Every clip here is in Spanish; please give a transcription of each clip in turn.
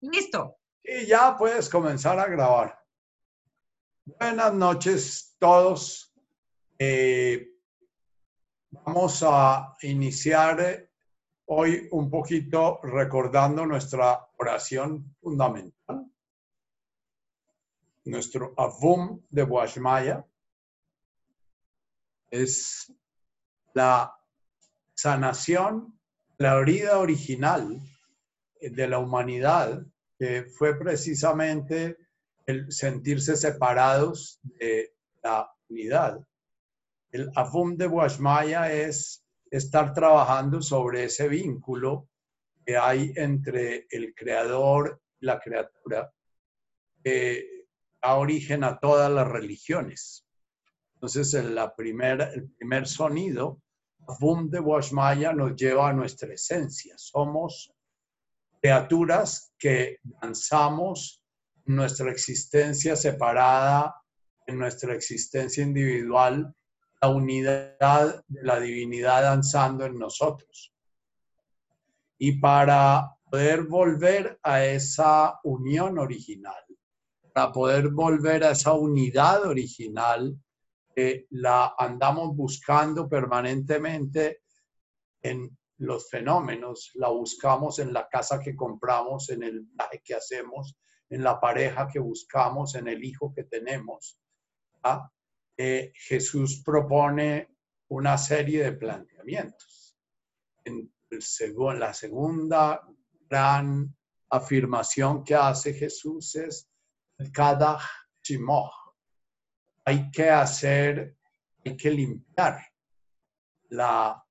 Listo. Y ya puedes comenzar a grabar. Buenas noches todos. Eh, vamos a iniciar hoy un poquito recordando nuestra oración fundamental, nuestro Avum de Guashmaya. Es la sanación, la herida original de la humanidad, que fue precisamente el sentirse separados de la unidad. El Afum de Guashmaya es estar trabajando sobre ese vínculo que hay entre el creador y la criatura, que da origen a todas las religiones. Entonces, el, la el primer sonido, Afum de Guashmaya, nos lleva a nuestra esencia. Somos criaturas que danzamos nuestra existencia separada, en nuestra existencia individual, la unidad de la divinidad danzando en nosotros. Y para poder volver a esa unión original, para poder volver a esa unidad original, la andamos buscando permanentemente en los fenómenos, la buscamos en la casa que compramos, en el que hacemos, en la pareja que buscamos, en el hijo que tenemos. Eh, Jesús propone una serie de planteamientos. En, el, la segunda gran afirmación que hace Jesús es cada chimoh. Hay que hacer, hay que limpiar la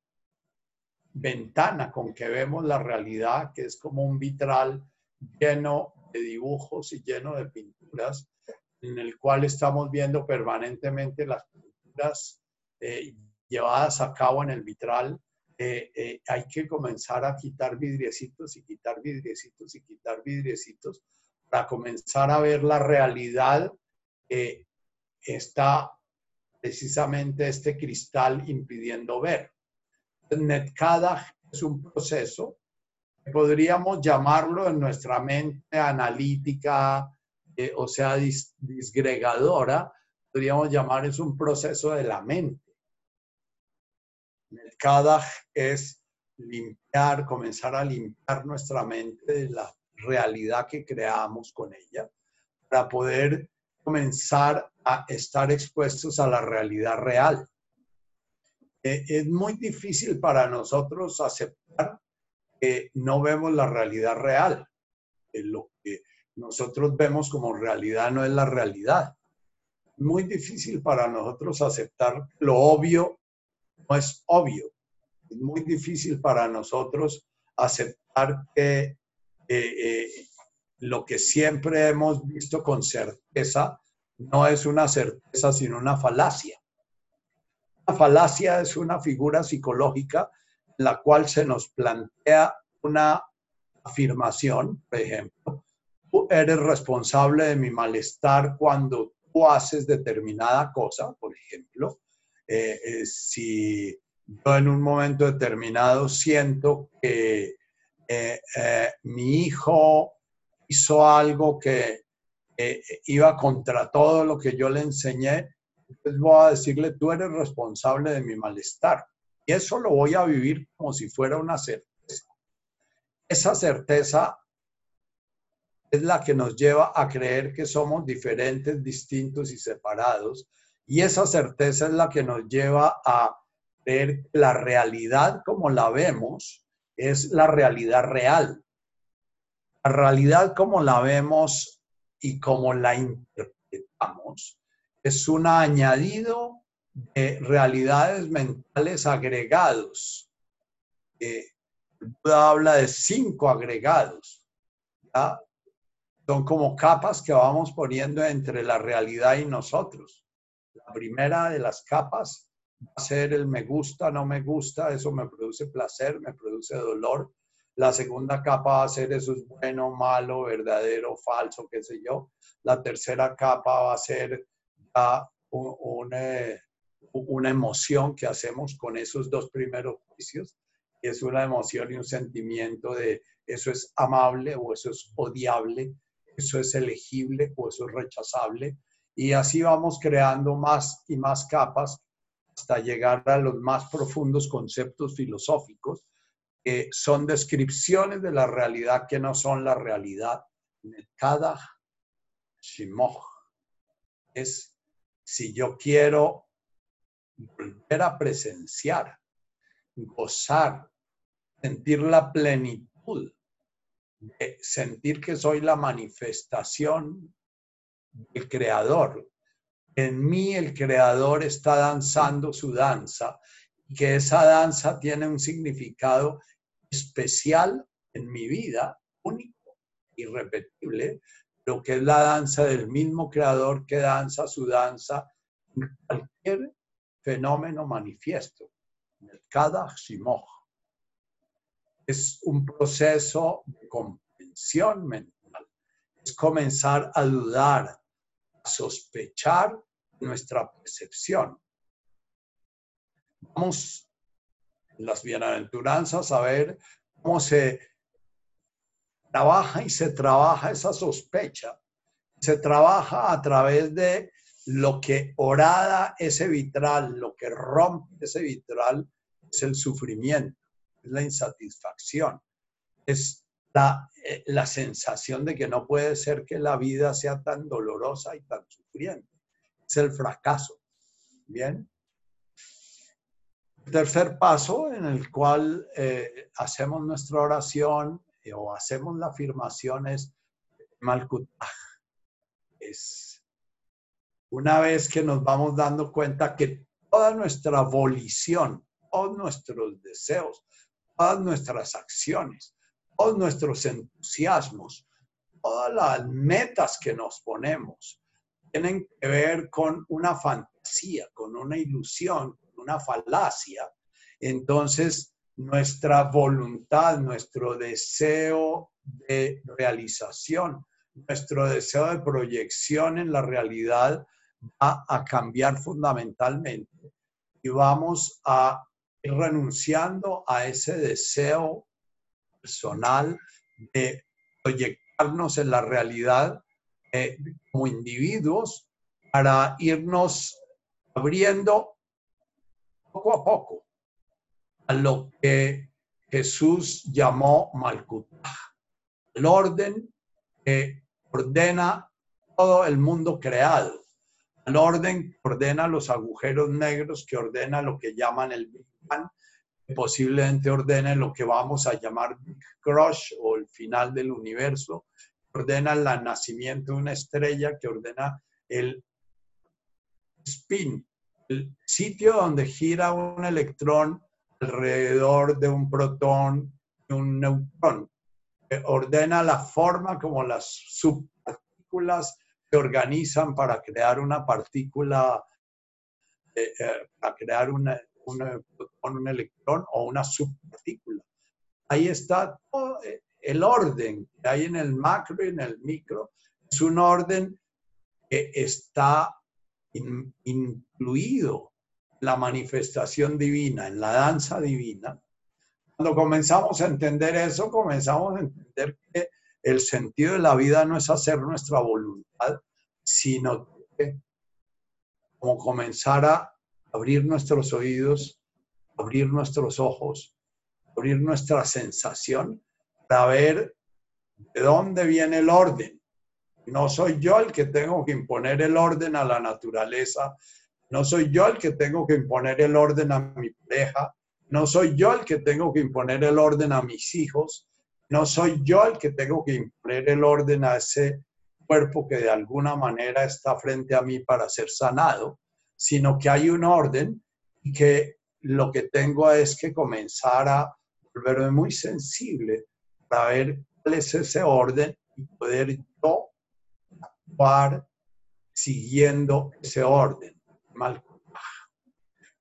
ventana con que vemos la realidad, que es como un vitral lleno de dibujos y lleno de pinturas, en el cual estamos viendo permanentemente las pinturas eh, llevadas a cabo en el vitral. Eh, eh, hay que comenzar a quitar vidriecitos y quitar vidriecitos y quitar vidriecitos para comenzar a ver la realidad que está precisamente este cristal impidiendo ver. Netkadach es un proceso que podríamos llamarlo en nuestra mente analítica, eh, o sea, disgregadora, podríamos llamar es un proceso de la mente. Netkadach es limpiar, comenzar a limpiar nuestra mente de la realidad que creamos con ella, para poder comenzar a estar expuestos a la realidad real. Eh, es muy difícil para nosotros aceptar que no vemos la realidad real. lo que nosotros vemos como realidad no es la realidad. Muy difícil para nosotros aceptar lo obvio no es obvio. Es muy difícil para nosotros aceptar que eh, eh, lo que siempre hemos visto con certeza no es una certeza, sino una falacia. La falacia es una figura psicológica en la cual se nos plantea una afirmación, por ejemplo, tú eres responsable de mi malestar cuando tú haces determinada cosa, por ejemplo, eh, eh, si yo en un momento determinado siento que eh, mi hijo hizo algo que iba contra todo lo que yo le enseñé, voy a decirle, tú eres responsable de mi malestar. Y eso lo voy a vivir como si fuera una certeza. Esa certeza es la que nos lleva a creer que somos diferentes, distintos y separados. Y esa certeza es la que nos lleva a ver que la realidad como la vemos es la realidad real. La realidad como la vemos y como la interpretamos es un añadido de realidades mentales agregados. Eh, habla de cinco agregados. Son como capas que vamos poniendo entre la realidad y nosotros. La primera de las capas va a ser el me gusta, no me gusta, eso me produce placer, me produce dolor. La segunda capa va a ser eso es bueno, malo, verdadero, falso, qué sé yo. La tercera capa va a ser una, emoción que hacemos con esos dos primeros juicios, es una emoción y un sentimiento de eso es amable o eso es odiable, eso es elegible o eso es rechazable. Y así vamos creando más y más capas hasta llegar a los más profundos conceptos filosóficos, que son descripciones de la realidad que no son la realidad. Cada shimoch es si yo quiero volver a presenciar, gozar, sentir la plenitud, de sentir que soy la manifestación del Creador. En mí el Creador está danzando su danza y que esa danza tiene un significado especial en mi vida, único, irrepetible, lo que es la danza del mismo creador que danza su danza en cualquier fenómeno manifiesto, cada shimoch. Es un proceso de comprensión mental, es comenzar a dudar, a sospechar nuestra percepción. Vamos en las bienaventuranzas a ver cómo se trabaja y se trabaja esa sospecha. Se trabaja a través de lo que orada ese vitral, lo que rompe ese vitral es el sufrimiento, es la insatisfacción, es la, eh, la sensación de que no puede ser que la vida sea tan dolorosa y tan sufriente. Es el fracaso. Bien. tercer paso en el cual eh, hacemos nuestra oración o hacemos la afirmación es Malkutaj. Es una vez que nos vamos dando cuenta que toda nuestra volición, todos nuestros deseos, todas nuestras acciones, todos nuestros entusiasmos, todas las metas que nos ponemos, tienen que ver con una fantasía, con una ilusión, con una falacia. Entonces, nuestra voluntad, nuestro deseo de realización, nuestro deseo de proyección en la realidad va a cambiar fundamentalmente. Y vamos a ir renunciando a ese deseo personal de proyectarnos en la realidad eh, como individuos para irnos abriendo poco a poco a lo que Jesús llamó Malkutaj, el orden que ordena todo el mundo creado, el orden que ordena los agujeros negros, que ordena lo que llaman el Big Bang, que posiblemente ordene lo que vamos a llamar Big Crush o el final del universo, que ordena el nacimiento de una estrella, que ordena el spin, el sitio donde gira un electrón alrededor de un protón y un neutrón. ordena la forma como las subpartículas se organizan para crear una partícula, eh, eh, para crear una, un electrón o una subpartícula. Ahí está todo eh, el orden que hay en el macro y en el micro. Es un orden que está incluido la manifestación divina, en la danza divina, cuando comenzamos a entender eso, comenzamos a entender que el sentido de la vida no es hacer nuestra voluntad, sino que como comenzar a abrir nuestros oídos, abrir nuestros ojos, abrir nuestra sensación para ver de dónde viene el orden. No soy yo el que tengo que imponer el orden a la naturaleza, no soy yo el que tengo que imponer el orden a mi pareja. No soy yo el que tengo que imponer el orden a mis hijos. No soy yo el que tengo que imponer el orden a ese cuerpo que de alguna manera está frente a mí para ser sanado, sino que hay un orden y que lo que tengo es que comenzar a volverme muy sensible para ver cuál es ese orden y poder yo actuar siguiendo ese orden mal.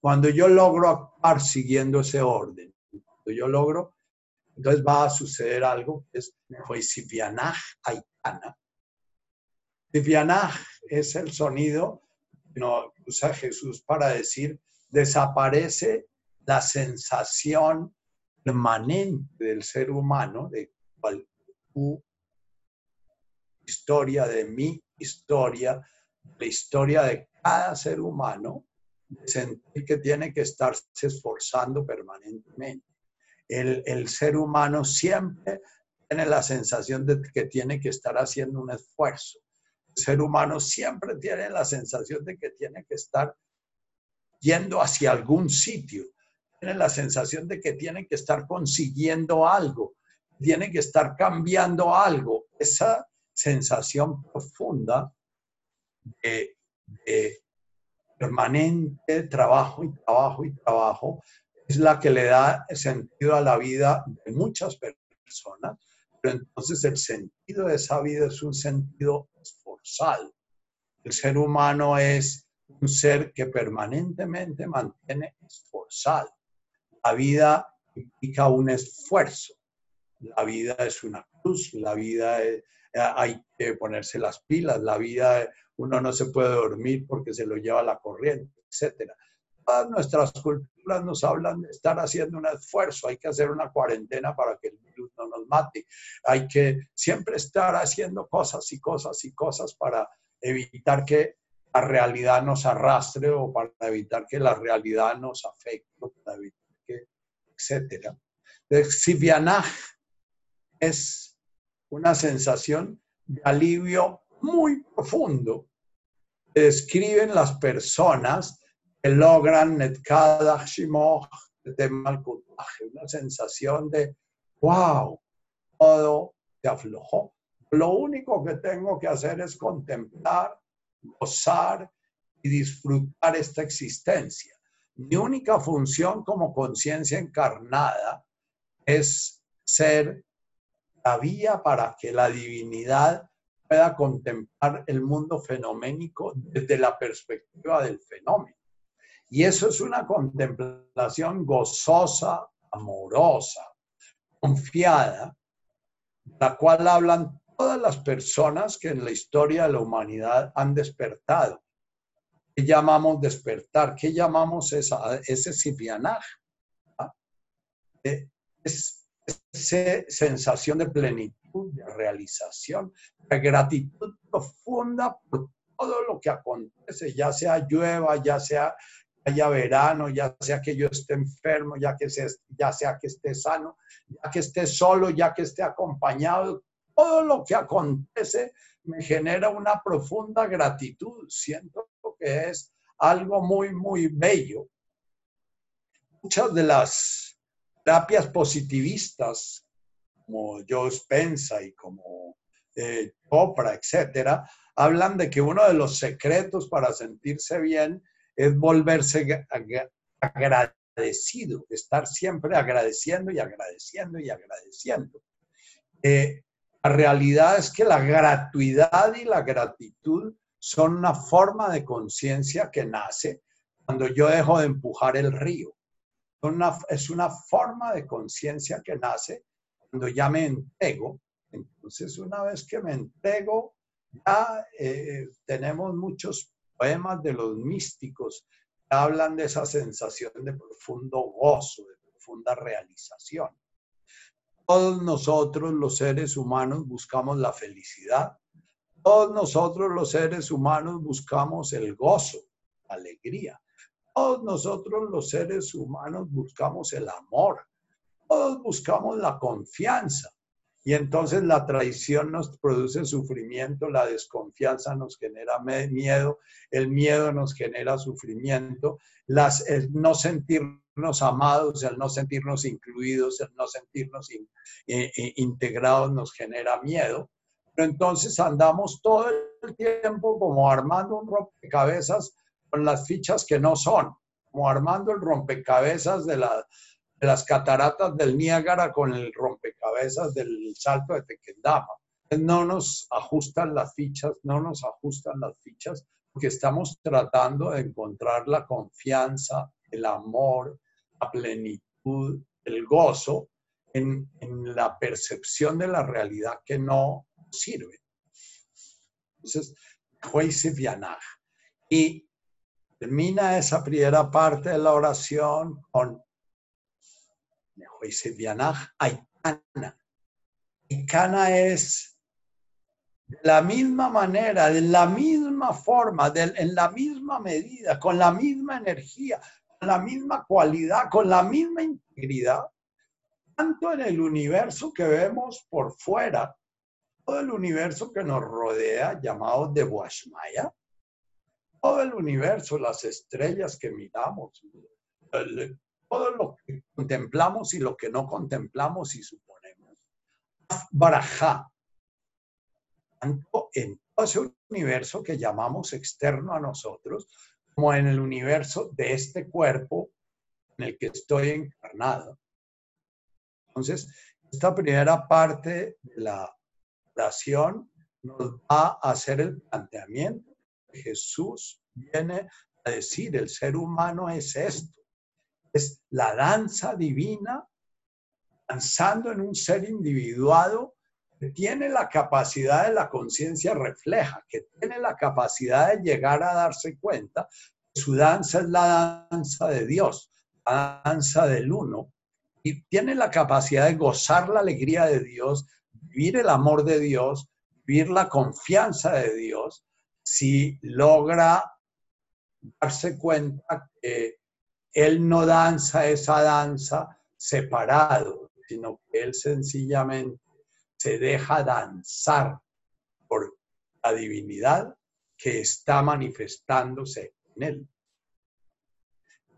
Cuando yo logro actuar siguiendo ese orden, cuando yo logro, entonces va a suceder algo es Sifianaj Aitana. Sifianaj es el sonido que usa Jesús para decir, desaparece la sensación permanente del ser humano, de cual tu historia, de mi historia, la historia de cada ser humano, sentir que tiene que estarse esforzando permanentemente. El, el, ser humano siempre tiene la sensación de que tiene que estar haciendo un esfuerzo. El ser humano siempre tiene la sensación de que tiene que estar yendo hacia algún sitio. Tiene la sensación de que tiene que estar consiguiendo algo, tiene que estar cambiando algo. Esa sensación profunda de, permanente trabajo y trabajo y trabajo es la que le da sentido a la vida de muchas personas, pero entonces el sentido de esa vida es un sentido esforzado. El ser humano es un ser que permanentemente mantiene esforzado. La vida implica un esfuerzo. La vida es una cruz, la vida es, hay que ponerse las pilas, la vida, uno no se puede dormir porque se lo lleva la corriente, etc. Todas nuestras culturas nos hablan de estar haciendo un esfuerzo, hay que hacer una cuarentena para que el virus no nos mate, hay que siempre estar haciendo cosas y cosas y cosas para evitar que la realidad nos arrastre o para evitar que la realidad nos afecte, para evitar que, etc. Sivianaj es una sensación de alivio muy profundo que describen las personas que logran de una sensación de wow, todo se aflojó. Lo único que tengo que hacer es contemplar, gozar y disfrutar esta existencia. Mi única función como conciencia encarnada es ser la vía para que la divinidad pueda contemplar el mundo fenoménico desde la perspectiva del fenómeno. Y eso es una contemplación gozosa, amorosa, confiada, la cual hablan todas las personas que en la historia de la humanidad han despertado. ¿Qué llamamos despertar? ¿Qué llamamos esa, ese sifianaje? ¿Ah? Eh, es sensación de plenitud, de realización, de gratitud profunda por todo lo que acontece, ya sea llueva, ya sea haya verano, ya sea que yo esté enfermo, ya, que sea, ya sea que esté sano, ya que esté solo, ya que esté acompañado, todo lo que acontece me genera una profunda gratitud. Siento que es algo muy, muy bello. Muchas de las terapias positivistas como Joe Spencer y como eh, Oprah, etcétera, hablan de que uno de los secretos para sentirse bien es volverse agradecido, estar siempre agradeciendo y agradeciendo y agradeciendo. Eh, la realidad es que la gratuidad y la gratitud son una forma de conciencia que nace cuando yo dejo de empujar el río es una forma de conciencia que nace cuando ya me entrego. Entonces, una vez que me entrego, ya eh, tenemos muchos poemas de los místicos que hablan de esa sensación de profundo gozo, de profunda realización. Todos nosotros los seres humanos buscamos la felicidad. Todos nosotros los seres humanos buscamos el gozo, la alegría. Todos nosotros los seres humanos buscamos el amor, todos buscamos la confianza. Y entonces la traición nos produce sufrimiento, la desconfianza nos genera miedo, el miedo nos genera sufrimiento, las, el no sentirnos amados, el no sentirnos incluidos, el no sentirnos integrados nos genera miedo. Entonces andamos todo el tiempo como armando un rompecabezas las fichas que no son, como armando el rompecabezas de, las cataratas del Niágara con el rompecabezas del salto de Tequendama. No nos ajustan las fichas, no nos ajustan las fichas, porque estamos tratando de encontrar la confianza, el amor, la plenitud, el gozo en, en la percepción de la realidad que no sirve. Entonces, y Y Termina esa primera parte de la oración con Aitana. Y Cana es la misma manera, de la misma forma, en la misma medida, con la misma energía, con la misma cualidad, con la misma integridad, tanto en el universo que vemos por fuera, todo el universo que nos rodea, llamado de Washmaya, todo el universo, las estrellas que miramos, todo lo que contemplamos y lo que no contemplamos y suponemos. Barajá, tanto en todo ese universo que llamamos externo a nosotros, como en el universo de este cuerpo en el que estoy encarnado. Entonces, esta primera parte de la oración nos va a hacer el planteamiento. Jesús viene a decir, el ser humano es esto, es la danza divina, danzando en un ser individuado que tiene la capacidad de la conciencia refleja, que tiene la capacidad de llegar a darse cuenta que su danza es la danza de Dios, la danza del uno, y tiene la capacidad de gozar la alegría de Dios, vivir el amor de Dios, vivir la confianza de Dios, si logra darse cuenta que él no danza esa danza separado, sino que él sencillamente se deja danzar por la divinidad que está manifestándose en él.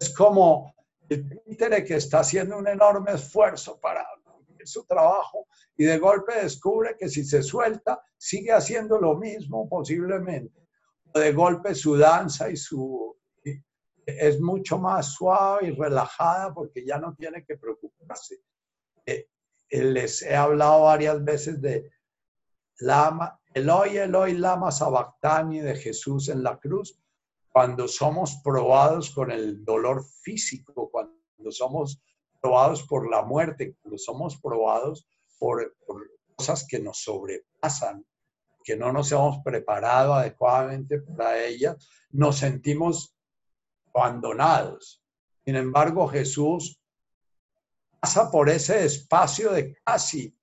Es como el títere que está haciendo un enorme esfuerzo para su trabajo y de golpe descubre que si se suelta, sigue haciendo lo mismo posiblemente. O de golpe su danza y su es mucho más suave y relajada porque ya no tiene que preocuparse. Eh, les he hablado varias veces de Lama, Eloy, Eloy, Lama Sabactani de Jesús en la cruz, cuando somos probados con el dolor físico, cuando somos probados por la muerte, cuando somos probados por, cosas que nos sobrepasan, que no nos hemos preparado adecuadamente para ellas, nos sentimos abandonados. Sin embargo, Jesús pasa por ese espacio de casi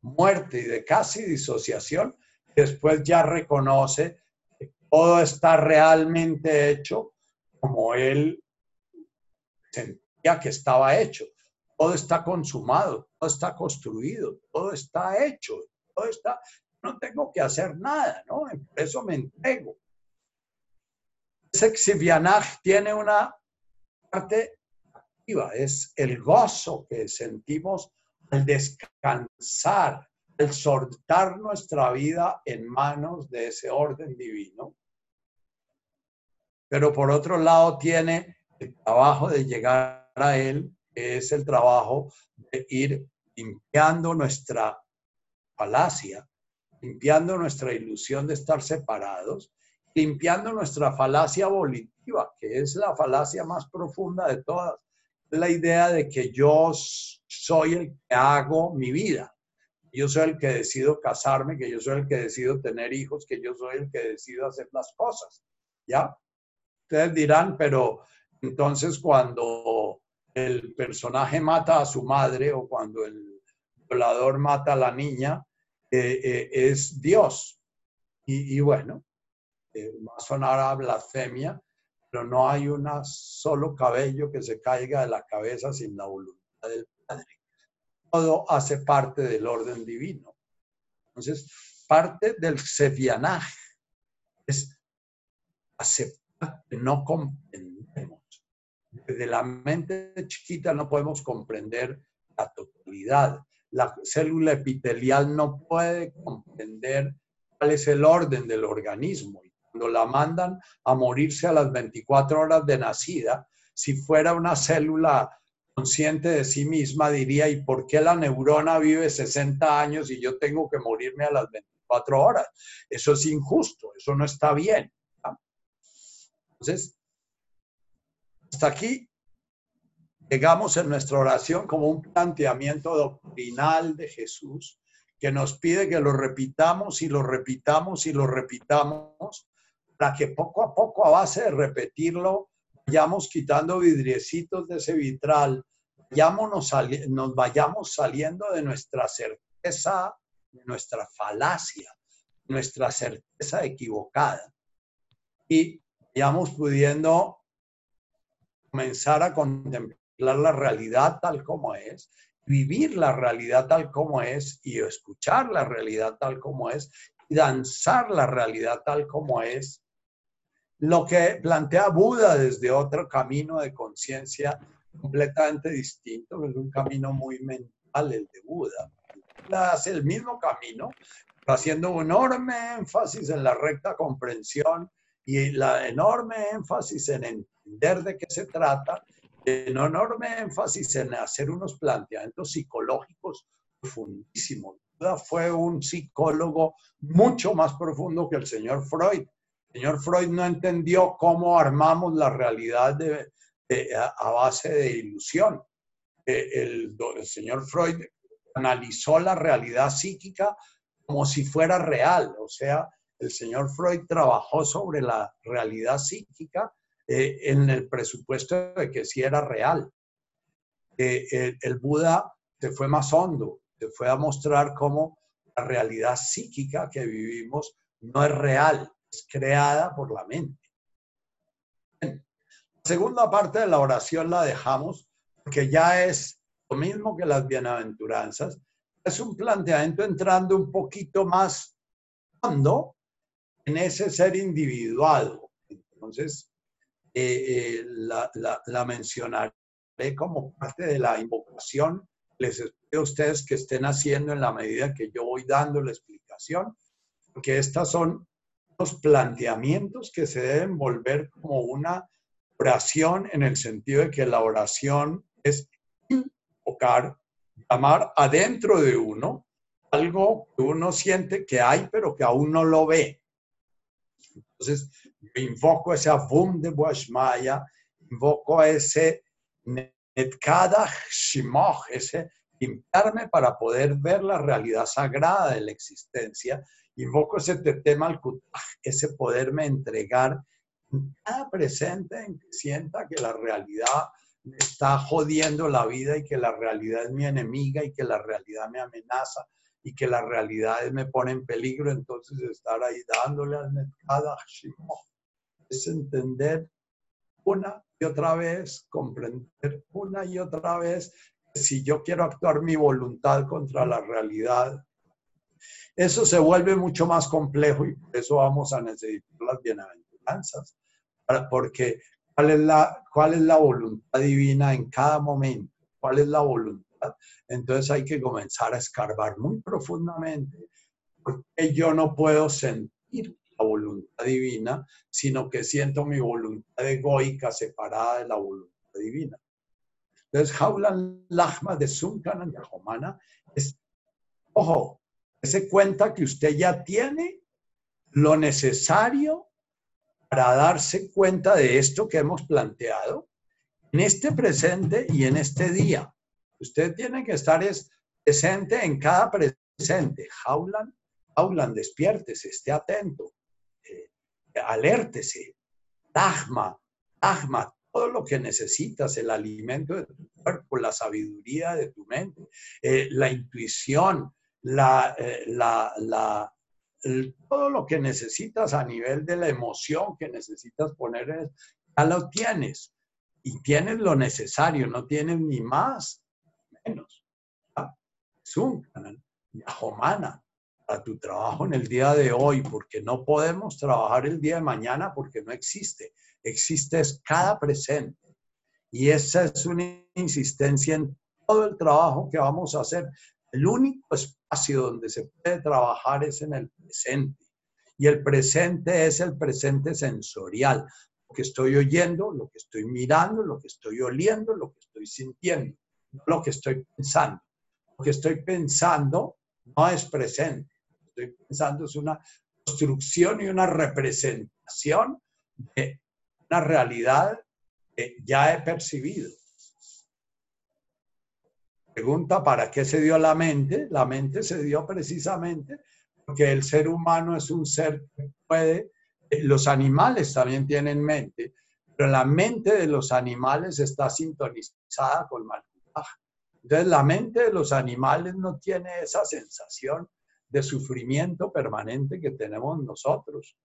muerte y de casi disociación, después ya reconoce que todo está realmente hecho como él que estaba hecho. Todo está consumado, todo está construido, todo está hecho, todo está, no tengo que hacer nada, ¿no? Por eso me entrego. Sexivianaj tiene una parte activa, es el gozo que sentimos al descansar, al soltar nuestra vida en manos de ese orden divino. Pero por otro lado tiene el trabajo de llegar a Él, es el trabajo de ir limpiando nuestra falacia, limpiando nuestra ilusión de estar separados limpiando nuestra falacia volitiva, que es la falacia más profunda de todas. la idea de que yo soy el que hago mi vida. Yo soy el que decido casarme, que yo soy el que decido tener hijos, que yo soy el que decido hacer las cosas. ¿Ya? Ustedes dirán, pero entonces cuando el personaje mata a su madre o cuando el violador mata a la niña, eh, eh, es Dios. y, bueno, va a sonar a blasfemia, pero no hay un solo cabello que se caiga de la cabeza sin la voluntad del Padre. Todo hace parte del orden divino. Entonces, parte del sefianaj es aceptar no comprendemos. Desde la mente chiquita no podemos comprender la totalidad. La célula epitelial no puede comprender cuál es el orden del organismo cuando la mandan a morirse a las 24 horas de nacida, si fuera una célula consciente de sí misma, diría, ¿y por qué la neurona vive 60 años y yo tengo que morirme a las 24 horas? Eso es injusto, eso no está bien. Entonces, hasta aquí llegamos en nuestra oración como un planteamiento doctrinal de Jesús que nos pide que lo repitamos y lo repitamos y lo repitamos para que poco a poco, a base de repetirlo, vayamos quitando vidriecitos de ese vitral, nos, nos vayamos saliendo de nuestra certeza, de nuestra falacia, nuestra certeza equivocada. Y vayamos pudiendo comenzar a contemplar la realidad tal como es, vivir la realidad tal como es y escuchar la realidad tal como es y danzar la realidad tal como es. Lo que plantea Buda desde otro camino de conciencia completamente distinto, es un camino muy mental el de Buda. Hace el mismo camino, haciendo un enorme énfasis en la recta comprensión y la enorme énfasis en entender de qué se trata, un enorme énfasis en hacer unos planteamientos psicológicos profundísimos. Fue un psicólogo mucho más profundo que el señor Freud. El señor Freud no entendió cómo armamos la realidad de, a, base de ilusión. Eh, el, el señor Freud analizó la realidad psíquica como si fuera real, o sea, el señor Freud trabajó sobre la realidad psíquica eh, en el presupuesto de que sí era real. Eh, el, Buda se fue más hondo, se fue a mostrar cómo la realidad psíquica que vivimos no es real, es creada por la mente. La segunda parte de la oración la dejamos porque ya es lo mismo que las bienaventuranzas. Es un planteamiento entrando un poquito más hondo en ese ser individuado. Entonces, eh, eh, la, mencionaré como parte de la invocación. Les espero a ustedes que estén haciendo en la medida que yo voy dando la explicación, porque estas son los planteamientos que se deben volver como una oración en el sentido de que la oración es invocar, llamar adentro de uno algo que uno siente que hay, pero que aún no lo ve. Entonces, invoco ese Avum de Boashmaya, invoco ese Netkada Shimoch, ese limpiarme para poder ver la realidad sagrada de la existencia. Invoco ese Tetemal ese poderme entregar en presente en que sienta que la realidad me está jodiendo la vida y que la realidad es mi enemiga y que la realidad me amenaza y que la realidad me pone en peligro, entonces estar ahí dándole al Shimoch es entender una y otra vez, comprender una y otra vez si yo quiero actuar mi voluntad contra la realidad, eso se vuelve mucho más complejo y eso vamos a necesitar las bienaventuranzas, porque ¿cuál es la, cuál es la voluntad divina en cada momento? ¿Cuál es la voluntad? Entonces hay que comenzar a escarbar muy profundamente porque yo no puedo sentir la voluntad divina, sino que siento mi voluntad egoica separada de la voluntad divina. Entonces, Jaulan Lachma de Sunkanan Yahomana es, ojo, se cuenta que usted ya tiene lo necesario para darse cuenta de esto que hemos planteado en este presente y en este día. Usted tiene que estar presente en cada presente. Jaulan, Jaulan, despiértese, esté atento alértese, Dagma, Dagma, todo lo que necesitas, el alimento de tu cuerpo, la sabiduría de tu mente, eh, la intuición, la, eh, la, todo lo que necesitas a nivel de la emoción que necesitas poner, ya lo tienes. Y tienes lo necesario, no tienes ni más, menos. Es un canal, Yahomana, a tu trabajo en el día de hoy, porque no podemos trabajar el día de mañana porque no existe. Existe es cada presente. Y esa es una insistencia en todo el trabajo que vamos a hacer. El único espacio donde se puede trabajar es en el presente. Y el presente es el presente sensorial. Lo que estoy oyendo, lo que estoy mirando, lo que estoy oliendo, lo que estoy sintiendo, no lo que estoy pensando. Lo que estoy pensando no es presente estoy pensando es una construcción y una representación de una realidad que ya he percibido. Pregunta, ¿para qué se dio la mente? La mente se dio precisamente porque el ser humano es un ser que puede, eh, los animales también tienen mente, pero la mente de los animales está sintonizada con Entonces la mente de los animales no tiene esa sensación de sufrimiento permanente que tenemos nosotros.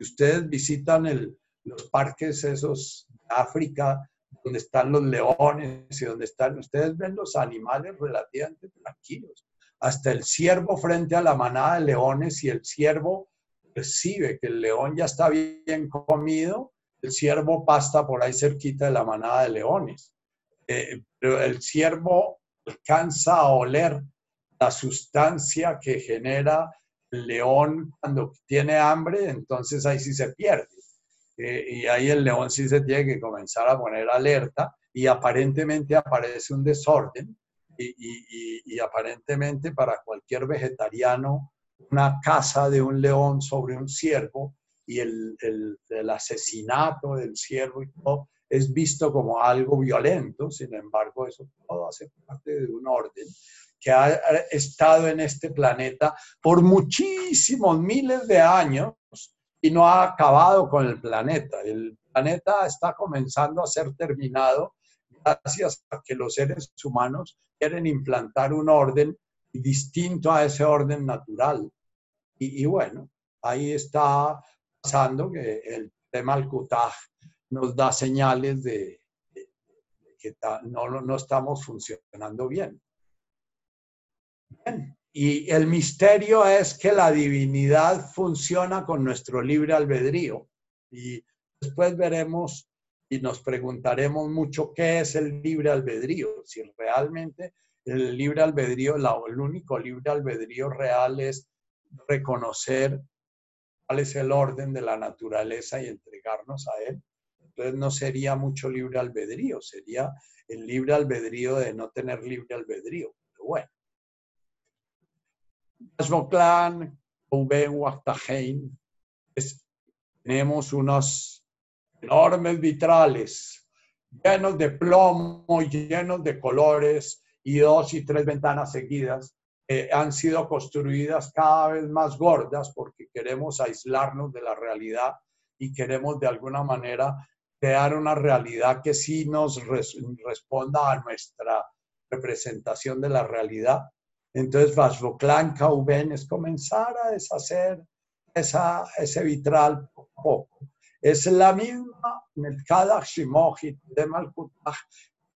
Ustedes visitan los parques esos de África, donde están los leones y donde están, ustedes ven los animales relativamente tranquilos. Hasta el ciervo frente a la manada de leones y el ciervo percibe que el león ya está bien comido, el ciervo pasta por ahí cerquita de la manada de leones. Eh, pero el ciervo alcanza a oler la sustancia que genera el león cuando tiene hambre, entonces ahí sí se pierde. Eh, y ahí el león sí se tiene que comenzar a poner alerta y aparentemente aparece un desorden y, aparentemente para cualquier vegetariano una caza de un león sobre un ciervo y el, el, asesinato del ciervo y todo es visto como algo violento, sin embargo eso todo hace parte de un orden que ha estado en este planeta por muchísimos miles de años y no ha acabado con el planeta. El planeta está comenzando a ser terminado gracias a que los seres humanos quieren implantar un orden distinto a ese orden natural. Y, bueno, ahí está pasando que el tema al nos da señales de, que no, no estamos funcionando bien. bien. Y el misterio es que la divinidad funciona con nuestro libre albedrío. Y después veremos y nos preguntaremos mucho qué es el libre albedrío, si realmente el libre albedrío, el único libre albedrío real es reconocer cuál es el orden de la naturaleza y entregarnos a él. Entonces no sería mucho libre albedrío, sería el libre albedrío de no tener libre albedrío. Pero bueno. tenemos unos enormes vitrales llenos de plomo, llenos de colores y dos y tres ventanas seguidas han sido construidas cada vez más gordas porque queremos aislarnos de la realidad y queremos de alguna manera crear una realidad que sí nos responda a nuestra representación de la realidad. Entonces, Vasvoclan Kauben es comenzar a deshacer esa, ese vitral poco a es la misma Melkada Shimohit de Malkutah,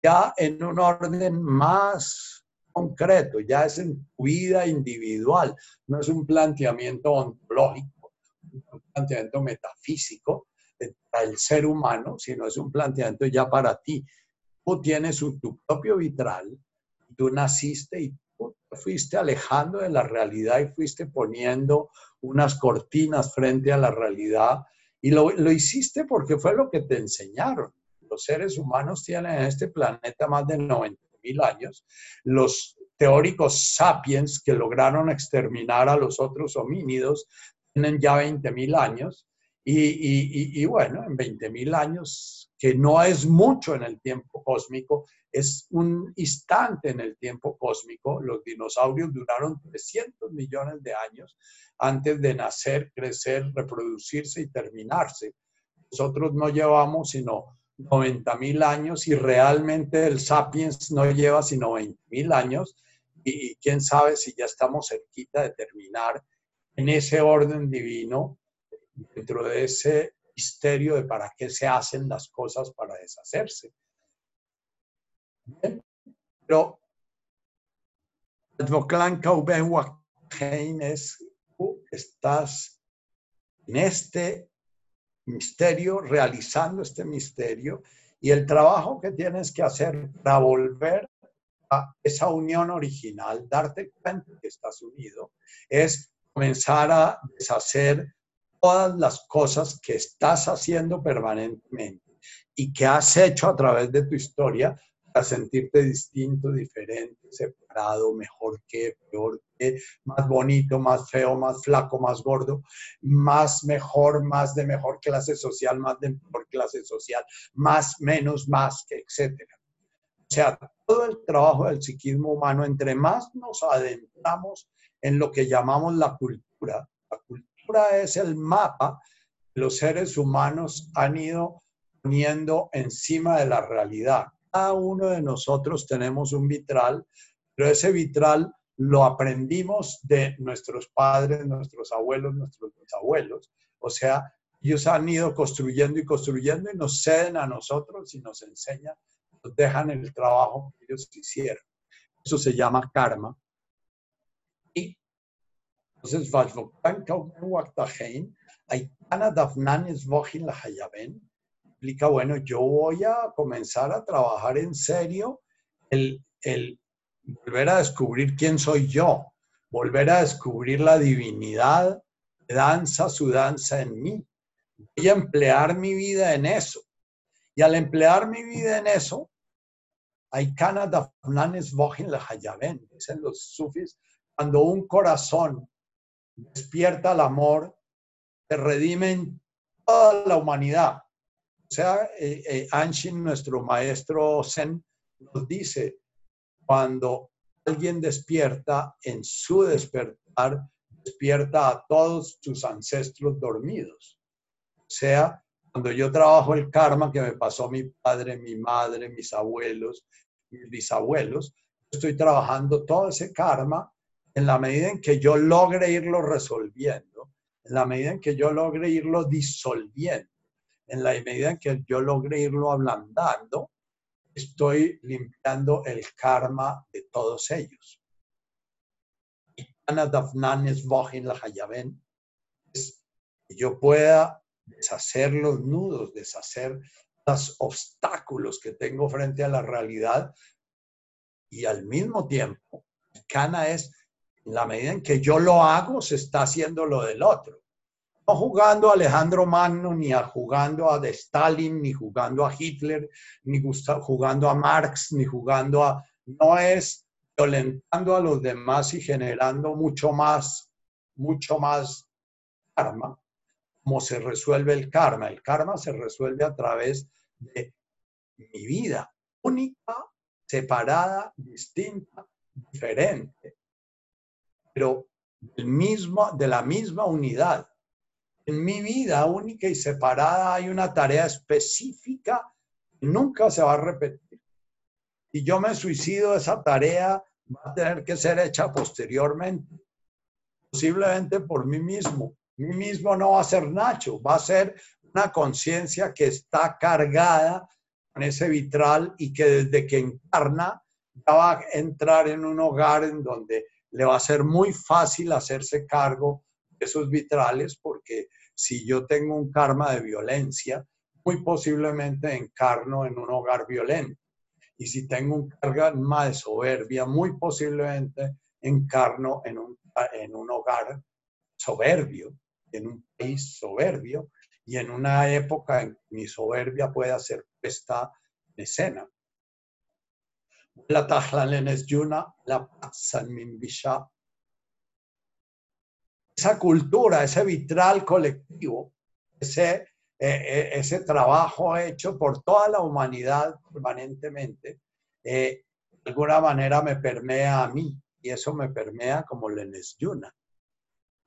ya en un orden más concreto, ya es en tu vida individual, no es un planteamiento ontológico, un planteamiento metafísico el ser humano, sino es un planteamiento ya para ti. Tú tienes tu propio vitral, tú naciste y tú te fuiste alejando de la realidad y fuiste poniendo unas cortinas frente a la realidad y lo, hiciste porque fue lo que te enseñaron. Los seres humanos tienen en este planeta más de 90 mil años. Los teóricos sapiens que lograron exterminar a los otros homínidos tienen ya 20 mil años. Y, y, bueno, en 20 mil años, que no es mucho en el tiempo cósmico, es un instante en el tiempo cósmico. Los dinosaurios duraron 300 millones de años antes de nacer, crecer, reproducirse y terminarse. Nosotros no llevamos sino 90 mil años y realmente el sapiens no lleva sino 20 mil años y, quién sabe si ya estamos cerquita de terminar en ese orden divino, dentro de ese misterio de para qué se hacen las cosas para deshacerse. Pero es estás en este misterio, realizando este misterio, y el trabajo que tienes que hacer para volver a esa unión original, darte cuenta que estás unido, es comenzar a deshacer todas las cosas que estás haciendo permanentemente y que has hecho a través de tu historia para sentirte distinto, diferente, separado, mejor que, peor que, más bonito, más feo, más flaco, más gordo, más mejor, más de mejor clase social, más de mejor clase social, más, menos, más, que, etcétera. O sea, todo el trabajo del psiquismo humano, entre más nos adentramos en lo que llamamos la cultura, es el mapa que los seres humanos han ido poniendo encima de la realidad cada uno de nosotros tenemos un vitral, pero ese vitral lo aprendimos de nuestros padres, nuestros abuelos, nuestros bisabuelos. O sea, ellos han ido construyendo y construyendo y nos ceden a nosotros y nos enseñan, nos dejan el trabajo que ellos hicieron. Eso se llama karma. Entonces, explica, bueno, yo voy a comenzar a trabajar en serio el, el volver a descubrir quién soy yo, volver a descubrir la divinidad danza su danza en mí. Voy a emplear mi vida en eso. Y al emplear mi vida en eso, hay dafnanes la hayaben, dicen los sufis, cuando un corazón despierta el amor, se redime toda la humanidad. O sea, eh, eh, Anshin, nuestro maestro Zen, nos dice, cuando alguien despierta en su despertar, despierta a todos sus ancestros dormidos. O sea, cuando yo trabajo el karma que me pasó mi padre, mi madre, mis abuelos, mis bisabuelos, estoy trabajando todo ese karma en la medida en que yo logre irlo resolviendo, en la medida en que yo logre irlo disolviendo, en la medida en que yo logre irlo ablandando, estoy limpiando el karma de todos ellos. Es que yo pueda deshacer los nudos, deshacer los obstáculos que tengo frente a la realidad y al mismo tiempo, Kana es en la medida en que yo lo hago, se está haciendo lo del otro. No jugando a Alejandro Magno, ni a jugando a de Stalin, ni jugando a Hitler, ni jugando a Marx, ni jugando a... No es violentando a los demás y generando mucho más, mucho más karma, como se resuelve el karma. El karma se resuelve a través de mi vida, única, separada, distinta, diferente, pero del mismo, de la misma unidad. En mi vida única y separada hay una tarea específica que nunca se va a repetir. Si yo me suicido, esa tarea va a tener que ser hecha posteriormente, posiblemente por mí mismo. Mí mismo no va a ser Nacho, va a ser una conciencia que está cargada con ese vitral y que desde que encarna ya va a entrar en un hogar en donde le va a ser muy fácil hacerse cargo de esos vitrales porque si yo tengo un karma de violencia, muy posiblemente encarno en un hogar violento. Y si tengo un karma de soberbia, muy posiblemente encarno en un, en un hogar soberbio, en un país soberbio y en una época en que mi soberbia pueda ser puesta en escena. La yuna, la Esa cultura, ese vitral colectivo, ese, eh, eh, ese trabajo hecho por toda la humanidad permanentemente, eh, de alguna manera me permea a mí y eso me permea como Lenes Yuna.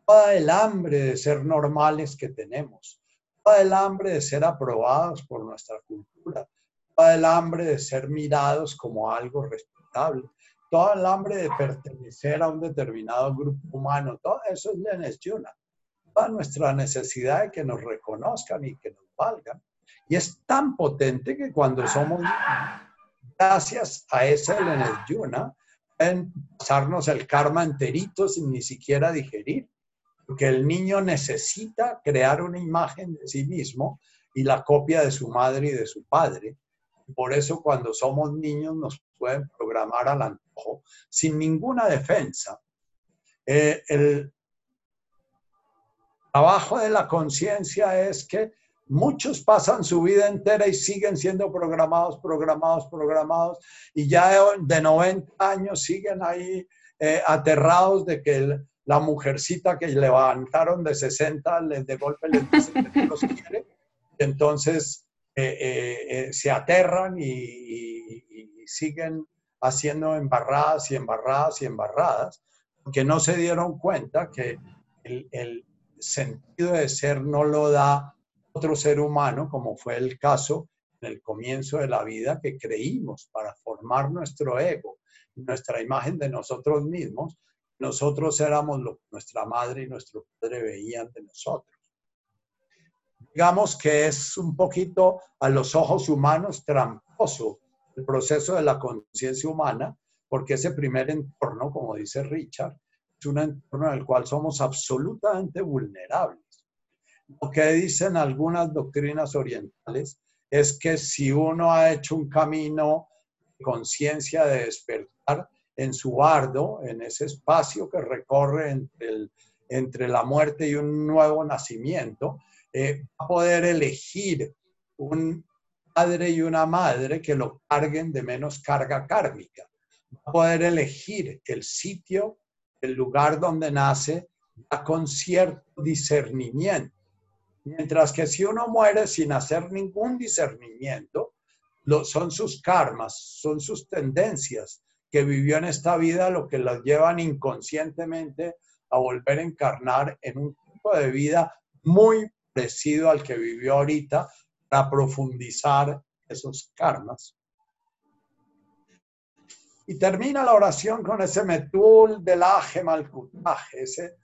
Toda el hambre de ser normales que tenemos, toda el hambre de ser aprobados por nuestra cultura, toda el hambre de ser mirados como algo respetable, toda el hambre de pertenecer a un determinado grupo humano, todo eso es Lenes Yuna. Toda nuestra necesidad de que nos reconozcan y que nos valgan. Y es tan potente que cuando somos, gracias a ese Lenes Yuna, pueden pasarnos el karma enterito sin ni siquiera digerir. Porque el niño necesita crear una imagen de sí mismo y la copia de su madre y de su padre. Por eso cuando somos niños nos pueden programar al antojo sin ninguna defensa. Eh, el trabajo de la conciencia es que muchos pasan su vida entera y siguen siendo programados, programados, programados, y ya de 90 años siguen ahí eh, aterrados de que la mujercita que levantaron de 60 les de golpe les dice que los quiere. Entonces eh, eh, eh, se aterran y, siguen haciendo embarradas y embarradas y embarradas, porque no se dieron cuenta que el, el sentido de ser no lo da otro ser humano, como fue el caso en el comienzo de la vida que creímos para formar nuestro ego, nuestra imagen de nosotros mismos, nosotros éramos lo que nuestra madre y nuestro padre veían de nosotros. Digamos que es un poquito a los ojos humanos tramposo el proceso de la conciencia humana, porque ese primer entorno, como dice Richard, es un entorno en el cual somos absolutamente vulnerables. Lo que dicen algunas doctrinas orientales es que si uno ha hecho un camino de conciencia de despertar en su bardo, en ese espacio que recorre entre, entre la muerte y un nuevo nacimiento, eh, va a poder elegir un padre y una madre que lo carguen de menos carga kármica. Va a poder elegir el sitio, el lugar donde nace, con cierto discernimiento. Mientras que si uno muere sin hacer ningún discernimiento, lo, son sus karmas, son sus tendencias que vivió en esta vida lo que las llevan inconscientemente a volver a encarnar en un tipo de vida muy parecido al que vivió ahorita para profundizar esos karmas. Y termina la oración con ese metul del aje malkutaje, ese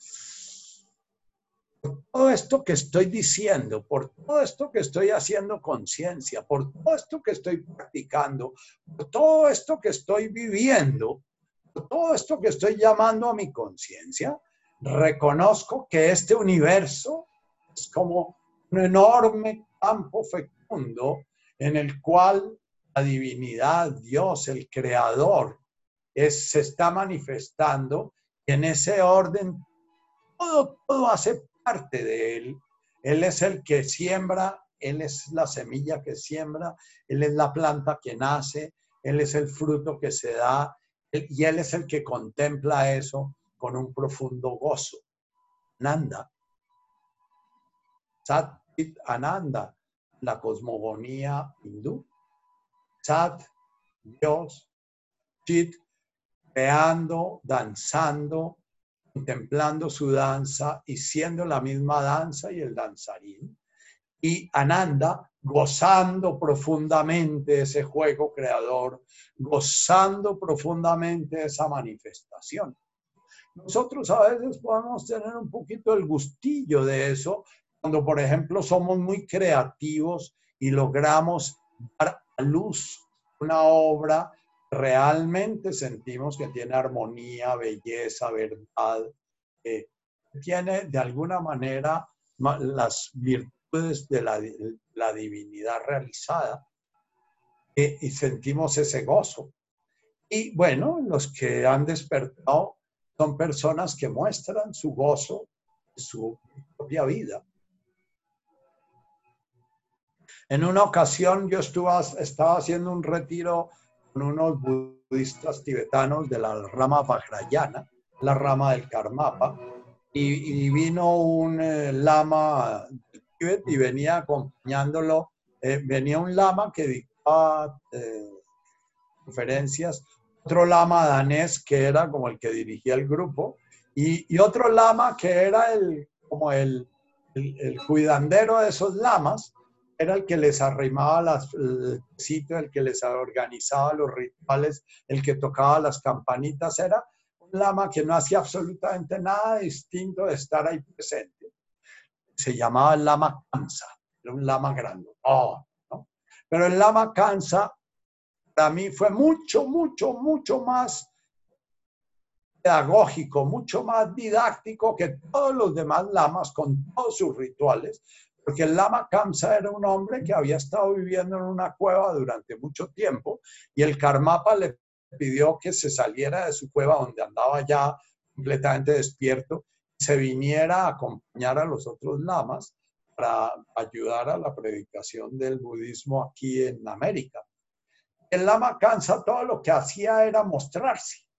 por todo esto que estoy diciendo, por todo esto que estoy haciendo conciencia, por todo esto que estoy practicando, por todo esto que estoy viviendo, por todo esto que estoy llamando a mi conciencia, reconozco que este universo es como un enorme campo fecundo en el cual la divinidad, Dios, el creador, es, se está manifestando y en ese orden todo, todo hace parte de Él. Él es el que siembra, Él es la semilla que siembra, Él es la planta que nace, Él es el fruto que se da y Él es el que contempla eso con un profundo gozo. Nanda. Sat Ananda, la cosmogonía hindú. Sat, Dios. Chit, creando, danzando, contemplando su danza y siendo la misma danza y el danzarín. Y Ananda gozando profundamente ese juego creador, gozando profundamente esa manifestación. Nosotros a veces podemos tener un poquito el gustillo de eso cuando, por ejemplo, somos muy creativos y logramos dar a luz una obra realmente sentimos que tiene armonía, belleza, verdad, tiene de alguna manera las virtudes de la, divinidad realizada y sentimos ese gozo. Y bueno, los que han despertado son personas que muestran su gozo en su propia vida. En una ocasión yo estaba haciendo un retiro con unos budistas tibetanos de la rama Vajrayana, la rama del Karmapa, y, vino un eh, lama del Tíbet y venía acompañándolo, eh, venía un lama que dictaba eh, conferencias, otro lama danés que era como el que dirigía el grupo, y, otro lama que era el, como el cuidandero de esos lamas, era el que les arrimaba las, el sitio, el que les organizaba los rituales, el que tocaba las campanitas, era un lama que no hacía absolutamente nada distinto de estar ahí presente. Se llamaba el lama Kansa, era un lama grande. Oh, Pero el lama Kansa para mí fue mucho, mucho, mucho más pedagógico, mucho más didáctico que todos los demás lamas con todos sus rituales, porque el Lama Kamsa era un hombre que había estado viviendo en una cueva durante mucho tiempo y el Karmapa le pidió que se saliera de su cueva donde andaba ya completamente despierto y se viniera a acompañar a los otros lamas para ayudar a la predicación del budismo aquí en América. El Lama Kamsa todo lo que hacía era mostrarse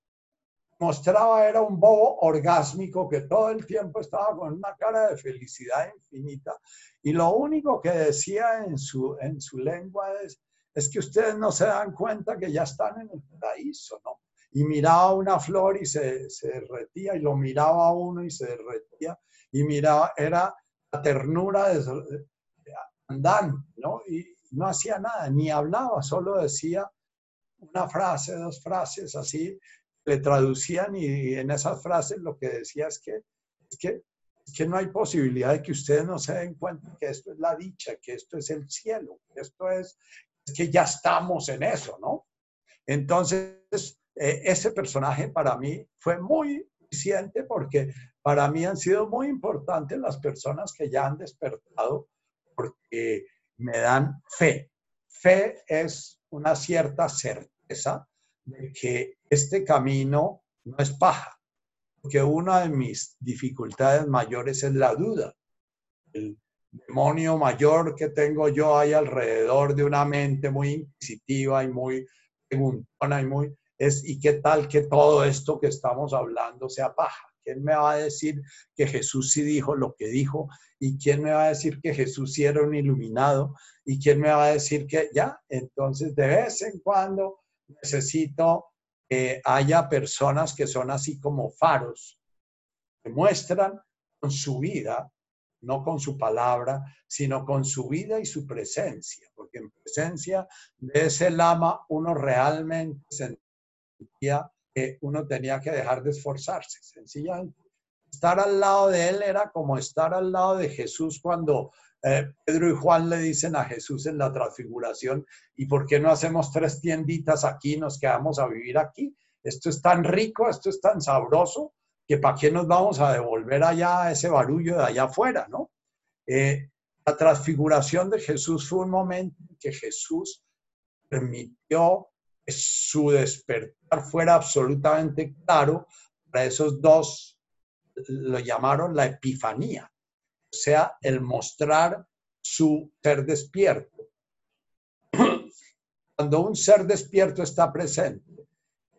mostraba era un bobo orgásmico que todo el tiempo estaba con una cara de felicidad infinita y lo único que decía en su, en su lengua es, es que ustedes no se dan cuenta que ya están en el paraíso, ¿no? Y miraba una flor y se, se derretía y lo miraba uno y se derretía y miraba, era la ternura de, andante, ¿no? Y, no hacía nada, ni hablaba, solo decía una frase, dos frases así, le traducían y en esas frases lo que decía es que, es que, que no hay posibilidad de que ustedes no se den cuenta que esto es la dicha, que esto es el cielo, que esto es, es que ya estamos en eso, ¿no? Entonces, eh, ese personaje para mí fue muy eficiente porque para mí han sido muy importantes las personas que ya han despertado porque me dan fe. Fe es una cierta certeza de que este camino no es paja, porque una de mis dificultades mayores es la duda. El demonio mayor que tengo yo ahí alrededor de una mente muy inquisitiva y muy preguntona y muy es y qué tal que todo esto que estamos hablando sea paja. ¿Quién me va a decir que Jesús sí dijo lo que dijo? ¿Y quién me va a decir que Jesús sí era un iluminado? ¿Y quién me va a decir que ya? Entonces, de vez en cuando necesito haya personas que son así como faros, que muestran con su vida, no con su palabra, sino con su vida y su presencia, porque en presencia de ese lama uno realmente sentía que uno tenía que dejar de esforzarse, sencillamente. Estar al lado de él era como estar al lado de Jesús cuando eh, Pedro y Juan le dicen a Jesús en la transfiguración, ¿y por qué no hacemos tres tienditas aquí nos quedamos a vivir aquí? Esto es tan rico, esto es tan sabroso, que para qué nos vamos a devolver allá ese barullo de allá afuera, ¿no? Eh, la transfiguración de Jesús fue un momento en que Jesús permitió que su despertar fuera absolutamente claro para esos dos, lo llamaron la epifanía, sea, el mostrar su ser despierto. Cuando un ser despierto está presente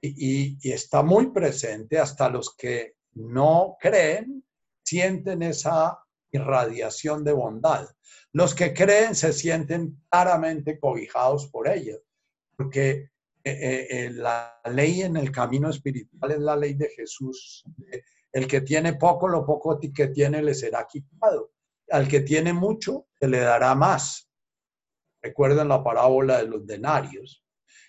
y, está muy presente, hasta los que no creen sienten esa irradiación de bondad. Los que creen se sienten claramente cobijados por ella, porque eh, eh, eh, la ley en el camino espiritual es la ley de Jesús. El que tiene poco, lo poco que tiene le será quitado. Al que tiene mucho, se le dará más. Recuerden la parábola de los denarios.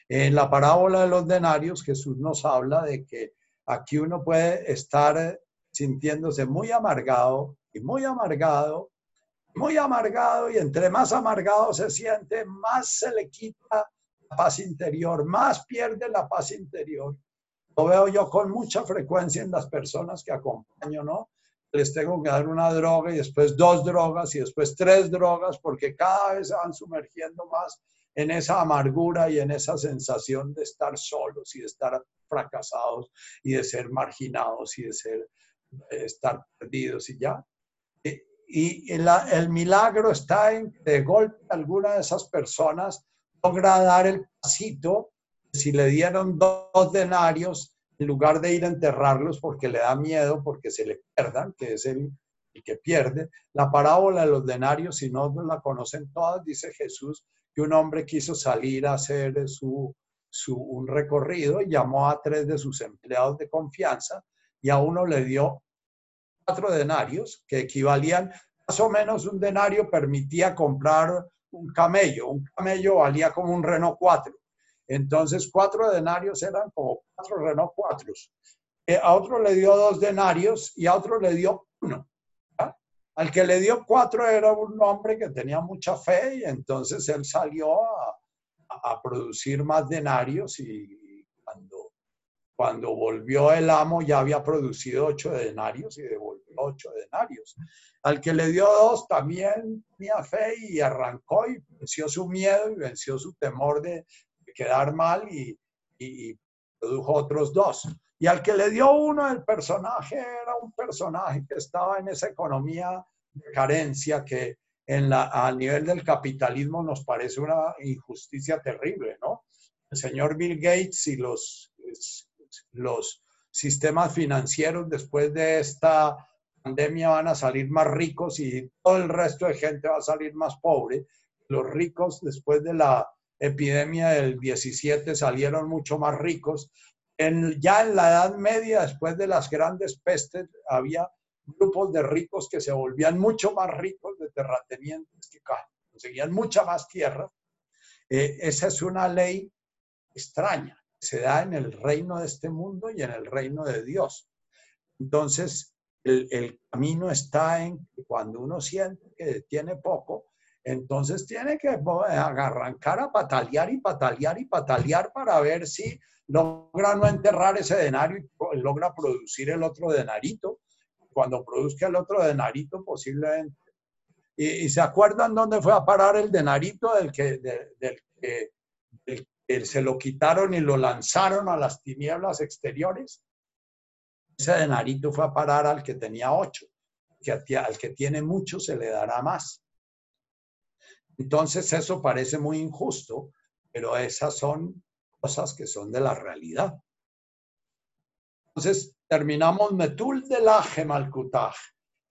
En la parábola de los denarios, Jesús nos habla de que aquí uno puede estar sintiéndose muy amargado y muy amargado, muy amargado, y entre más amargado se siente, más se le quita la paz interior, más pierde la paz interior. Lo veo yo con mucha frecuencia en las personas que acompaño, ¿no? Les tengo que dar una droga y después dos drogas y después tres drogas porque cada vez van sumergiendo más en esa amargura y en esa sensación de estar solos y de estar fracasados y de ser marginados y de ser, estar perdidos y ya. Y, el milagro está en que de golpe alguna de esas personas logra dar el pasito, si le dieron dos denarios, en lugar de ir a enterrarlos porque le da miedo, porque se le pierdan, que es el, el que pierde. La parábola de los denarios, si no la conocen todas, dice Jesús que un hombre quiso salir a hacer su, su, un recorrido y llamó a tres de sus empleados de confianza y a uno le dio cuatro denarios que equivalían más o menos un denario permitía comprar un camello. Un camello valía como un Renault 4. Entonces, cuatro denarios eran como cuatro Renault 4. Eh, a otro le dio dos denarios y a otro le dio uno. Al que le dio cuatro era un hombre que tenía mucha fe y entonces él salió a, a producir más denarios y cuando, cuando volvió el amo ya había producido ocho denarios y devolvió ocho denarios. Al que le dio dos también tenía fe y arrancó y venció su miedo y venció su temor de, quedar mal y, y, produjo otros dos. Y al que le dio uno, el personaje era un personaje que estaba en esa economía de carencia que en la, a nivel del capitalismo nos parece una injusticia terrible, ¿no? El señor Bill Gates y los, los sistemas financieros después de esta pandemia van a salir más ricos y todo el resto de gente va a salir más pobre. Los ricos después de la epidemia del 17 salieron mucho más ricos. Ya en la Edad Media, después de las grandes pestes, había grupos de ricos que se volvían mucho más ricos de terratenientes que conseguían mucha más tierra Eh, esa es una ley extraña, se da en el reino de este mundo y en el reino de Dios. Entonces, el, camino está en cuando uno siente que tiene poco, entonces tiene que arrancar a patalear y patalear y patalear para ver si logra no enterrar ese denario y logra producir el otro denarito. Cuando produzca el otro denarito, posiblemente. ¿Y, se acuerdan dónde fue a parar el denarito del que, del, que se lo quitaron y lo lanzaron a las tinieblas exteriores? Ese denarito fue a parar al que tenía ocho. Que al que tiene mucho se le dará más. Entonces eso parece muy injusto, pero esas son cosas que son de la realidad. Entonces terminamos Metul de la Gemalkutaj.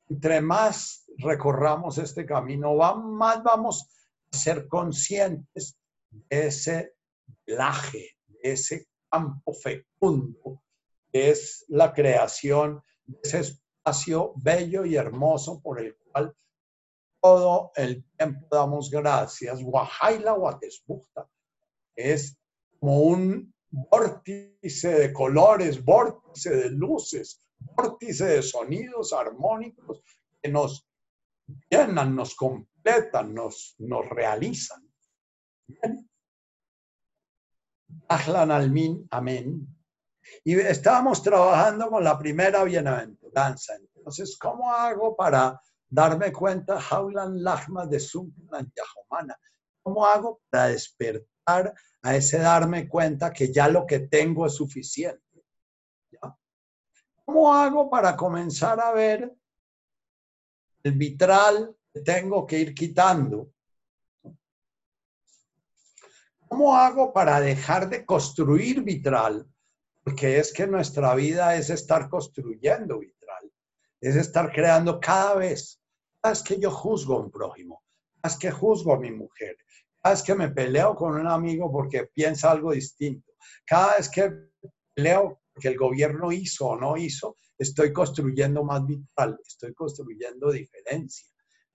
Entre más recorramos este camino, más vamos a ser conscientes de ese laje, de ese campo fecundo, que es la creación de ese espacio bello y hermoso por el cual todo el tiempo damos gracias. Wahaila Watesbukta es como un vórtice de colores, vórtice de luces, vórtice de sonidos armónicos que nos llenan, nos completan, nos, nos realizan. Bien. Almin, amén. Y estábamos trabajando con la primera bienaventuranza. Entonces, ¿cómo hago para darme cuenta, Jaulan Lachma de Sumplan Yahomana. ¿Cómo hago para despertar a ese darme cuenta que ya lo que tengo es suficiente? ¿Cómo hago para comenzar a ver el vitral que tengo que ir quitando? ¿Cómo hago para dejar de construir vitral? Porque es que nuestra vida es estar construyendo vitral, es estar creando cada vez vez que yo juzgo a un prójimo, vez que juzgo a mi mujer, cada vez que me peleo con un amigo porque piensa algo distinto, cada vez que peleo porque el gobierno hizo o no hizo, estoy construyendo más vital, estoy construyendo diferencia,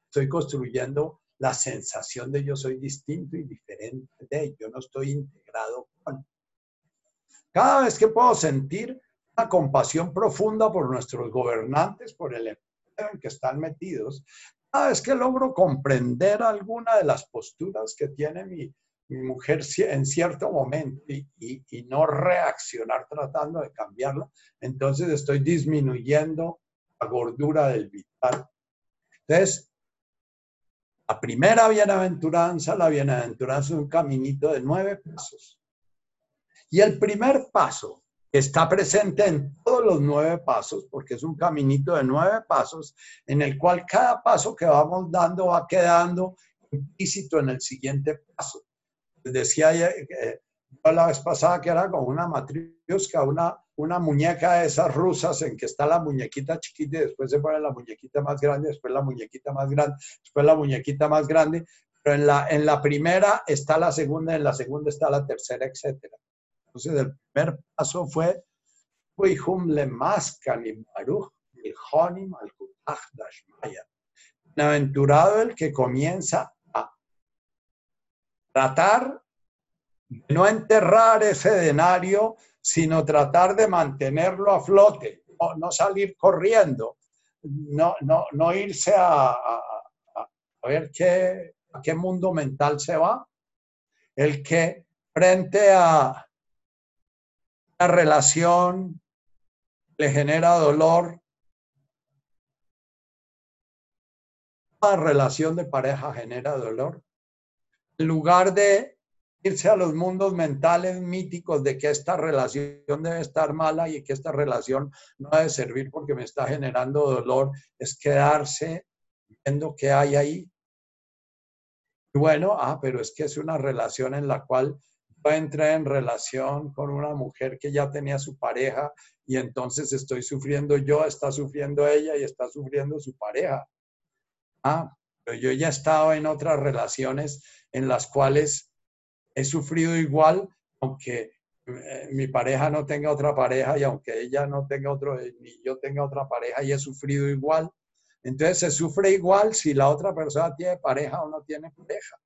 estoy construyendo la sensación de yo soy distinto y diferente de, yo no estoy integrado con. Cada vez que puedo sentir una compasión profunda por nuestros gobernantes, por el en que están metidos, cada vez que logro comprender alguna de las posturas que tiene mi, mujer en cierto momento y, y, no reaccionar tratando de cambiarla, entonces estoy disminuyendo la gordura del vital. Entonces, la primera bienaventuranza, la bienaventuranza es un caminito de nueve pasos. Y el primer paso está presente en todos los nueve pasos, porque es un caminito de nueve pasos, en el cual cada paso que vamos dando va quedando implícito en el siguiente paso. Decía eh, la vez pasada que era como una matriosca, una, una muñeca de esas rusas en que está la muñequita chiquita y después se pone la muñequita más grande, después la muñequita más grande, después la muñequita más grande, pero en la, en la primera está la segunda, en la segunda está la tercera, etcétera. Entonces, el primer paso fue, Bienaventurado el que comienza a tratar de no enterrar ese denario, sino tratar de mantenerlo a flote, no, salir corriendo, no, no, no irse a, a, ver qué, a qué mundo mental se va. El que frente a una relación le genera dolor. Una relación de pareja genera dolor. En lugar de irse a los mundos mentales míticos de que esta relación debe estar mala y que esta relación no debe servir porque me está generando dolor, es quedarse viendo qué hay ahí. Y bueno, ah, pero es que es una relación en la cual entré en relación con una mujer que ya tenía su pareja y entonces estoy sufriendo yo, está sufriendo ella y está sufriendo su pareja. Ah, pero yo ya he estado en otras relaciones en las cuales he sufrido igual, aunque eh, mi pareja no tenga otra pareja y aunque ella no tenga otro, eh, ni yo tenga otra pareja y he sufrido igual. Entonces se sufre igual si la otra persona tiene pareja o no tiene pareja.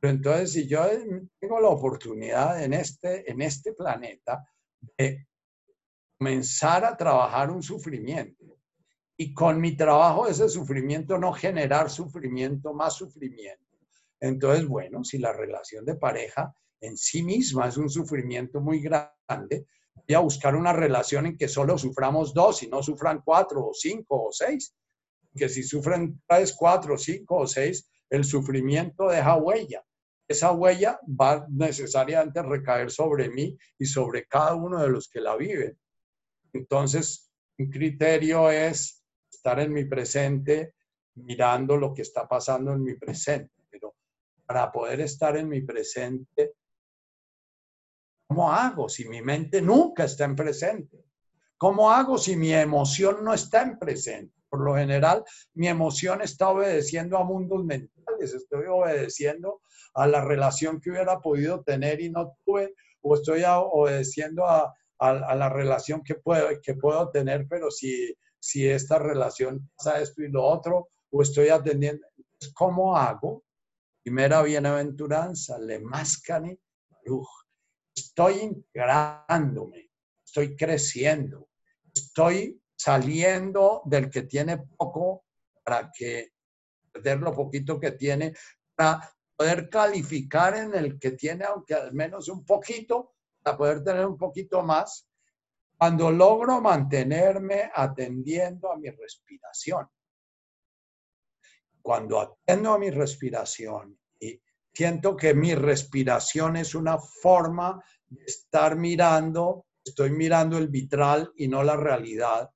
Pero entonces, si yo tengo la oportunidad en este, en este planeta de comenzar a trabajar un sufrimiento y con mi trabajo ese sufrimiento no generar sufrimiento, más sufrimiento. Entonces, bueno, si la relación de pareja en sí misma es un sufrimiento muy grande, voy a buscar una relación en que solo suframos dos y no sufran cuatro o cinco o seis. Que si sufren tres, cuatro, cinco o seis, el sufrimiento deja huella. Esa huella va necesariamente a recaer sobre mí y sobre cada uno de los que la viven. Entonces, un criterio es estar en mi presente mirando lo que está pasando en mi presente. Pero para poder estar en mi presente, ¿cómo hago si mi mente nunca está en presente? ¿Cómo hago si mi emoción no está en presente? Por lo general, mi emoción está obedeciendo a mundos mentales, estoy obedeciendo a la relación que hubiera podido tener y no tuve, o estoy obedeciendo a, a, la relación que puedo, que puedo tener, pero si, si esta relación pasa esto y lo otro, o estoy atendiendo, ¿cómo hago? Primera bienaventuranza, le mascani, estoy integrándome, estoy creciendo, estoy saliendo del que tiene poco para que perder lo poquito que tiene, para poder calificar en el que tiene, aunque al menos un poquito, poder tener un poquito más, cuando logro mantenerme atendiendo a mi respiración. Cuando atiendo a mi respiración y siento que mi respiración es una forma de estar mirando, estoy mirando el vitral y no la realidad.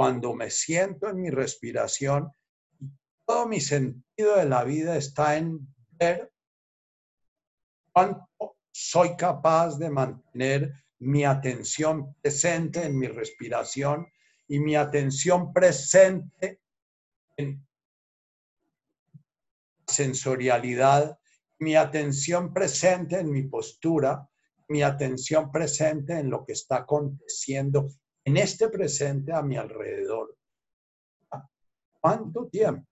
Cuando me siento en mi respiración, todo mi sentido de la vida está en ver cuánto soy capaz de mantener mi atención presente en mi respiración y mi atención presente en sensorialidad, mi atención presente en mi postura, mi atención presente en lo que está aconteciendo en este presente a mi alrededor. ¿Cuánto tiempo?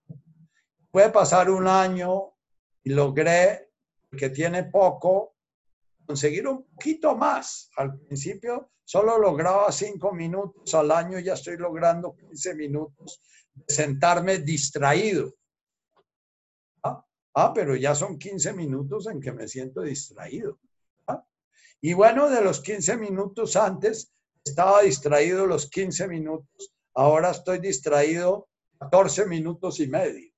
Puede pasar un año y logré, que tiene poco, conseguir un poquito más. Al principio solo lograba cinco minutos, al año ya estoy logrando 15 minutos de sentarme distraído. Ah, ah pero ya son 15 minutos en que me siento distraído. ¿ah? Y bueno, de los 15 minutos antes, estaba distraído los 15 minutos, ahora estoy distraído 14 minutos y medio.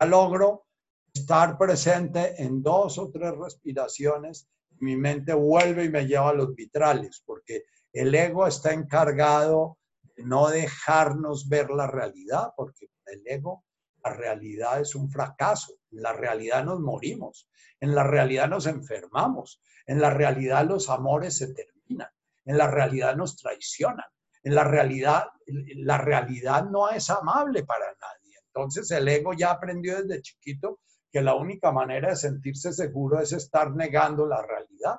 Ya logro estar presente en dos o tres respiraciones mi mente vuelve y me lleva a los vitrales, porque el ego está encargado de no dejarnos ver la realidad, porque el ego, la realidad es un fracaso, en la realidad nos morimos, en la realidad nos enfermamos, en la realidad los amores se terminan, en la realidad nos traicionan, en la realidad, la realidad no es amable para nadie. Entonces el ego ya aprendió desde chiquito que la única manera de sentirse seguro es estar negando la realidad.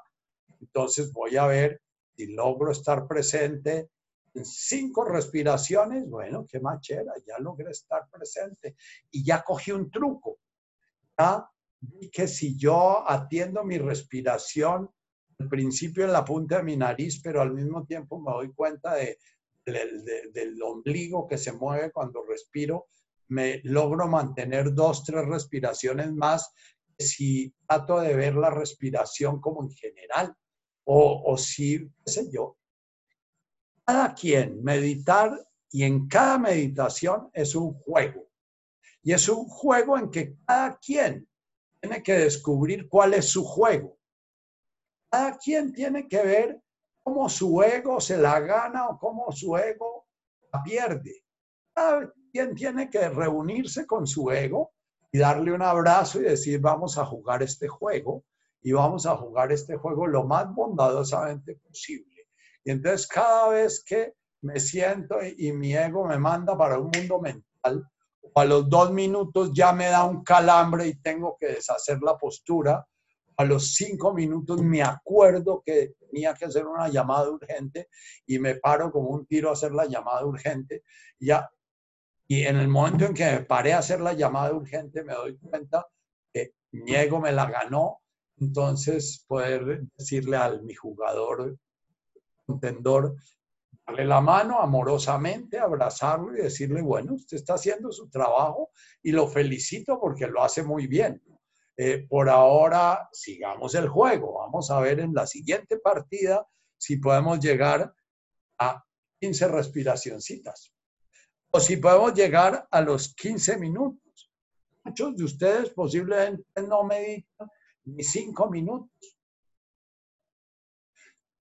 Entonces voy a ver si logro estar presente en cinco respiraciones. Bueno, qué machera, ya logré estar presente y ya cogí un truco. Ya vi que si yo atiendo mi respiración, al principio en la punta de mi nariz, pero al mismo tiempo me doy cuenta de, del ombligo que se mueve cuando respiro, me logro mantener dos, tres respiraciones más si trato de ver la respiración como en general o, o si, sé yo. Cada quien meditar y en cada meditación es un juego. Y es un juego en que cada quien tiene que descubrir cuál es su juego. Cada quien tiene que ver cómo su ego se la gana o cómo su ego la pierde. Cada quien tiene que reunirse con su ego y darle un abrazo y decir, vamos a jugar este juego y vamos a jugar este juego lo más bondadosamente posible. Y entonces cada vez que me siento y mi ego me manda para un mundo mental, a los dos minutos ya me da un calambre y tengo que deshacer la postura, a los cinco minutos me acuerdo que tenía que hacer una llamada urgente y me paro como un tiro a hacer la llamada urgente. Ya y en el momento en que me paré a hacer la llamada urgente, me doy cuenta que mi ego me la ganó, entonces poder decirle al mi jugador contendor, darle la mano amorosamente, abrazarlo y decirle, bueno, usted está haciendo su trabajo y lo felicito porque lo hace muy bien. Eh, por ahora, sigamos el juego. Vamos a ver en la siguiente partida si podemos llegar a 15 respiracioncitas o si podemos llegar a los 15 minutos. Muchos de ustedes posiblemente no meditan ni 5 minutos.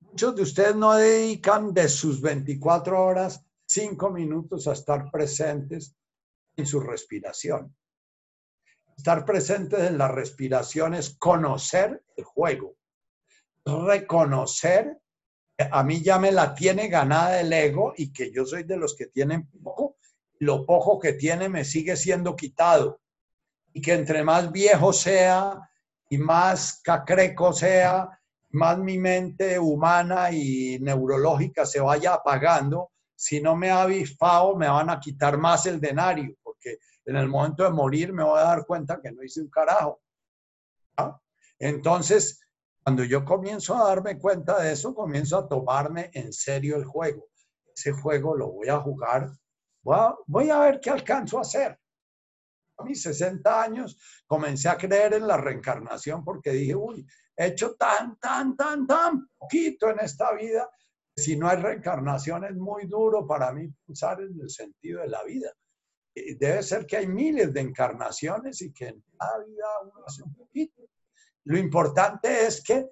Muchos de ustedes no dedican de sus 24 horas 5 minutos a estar presentes en su respiración. Estar presentes en la respiración es conocer el juego, reconocer a mí ya me la tiene ganada el ego y que yo soy de los que tienen poco, lo poco que tiene me sigue siendo quitado. Y que entre más viejo sea y más cacreco sea, más mi mente humana y neurológica se vaya apagando, si no me ha avispado, me van a quitar más el denario, porque en el momento de morir me voy a dar cuenta que no hice un carajo. Entonces, cuando yo comienzo a darme cuenta de eso, comienzo a tomarme en serio el juego. Ese juego lo voy a jugar, voy a, ver qué alcanzo a hacer. A mis 60 años comencé a creer en la reencarnación porque dije, uy, he hecho tan, tan, tan, tan poquito en esta vida. Si no hay reencarnación es muy duro para mí pensar en el sentido de la vida. Debe ser que hay miles de encarnaciones y que en cada vida uno hace un poquito. Lo importante es que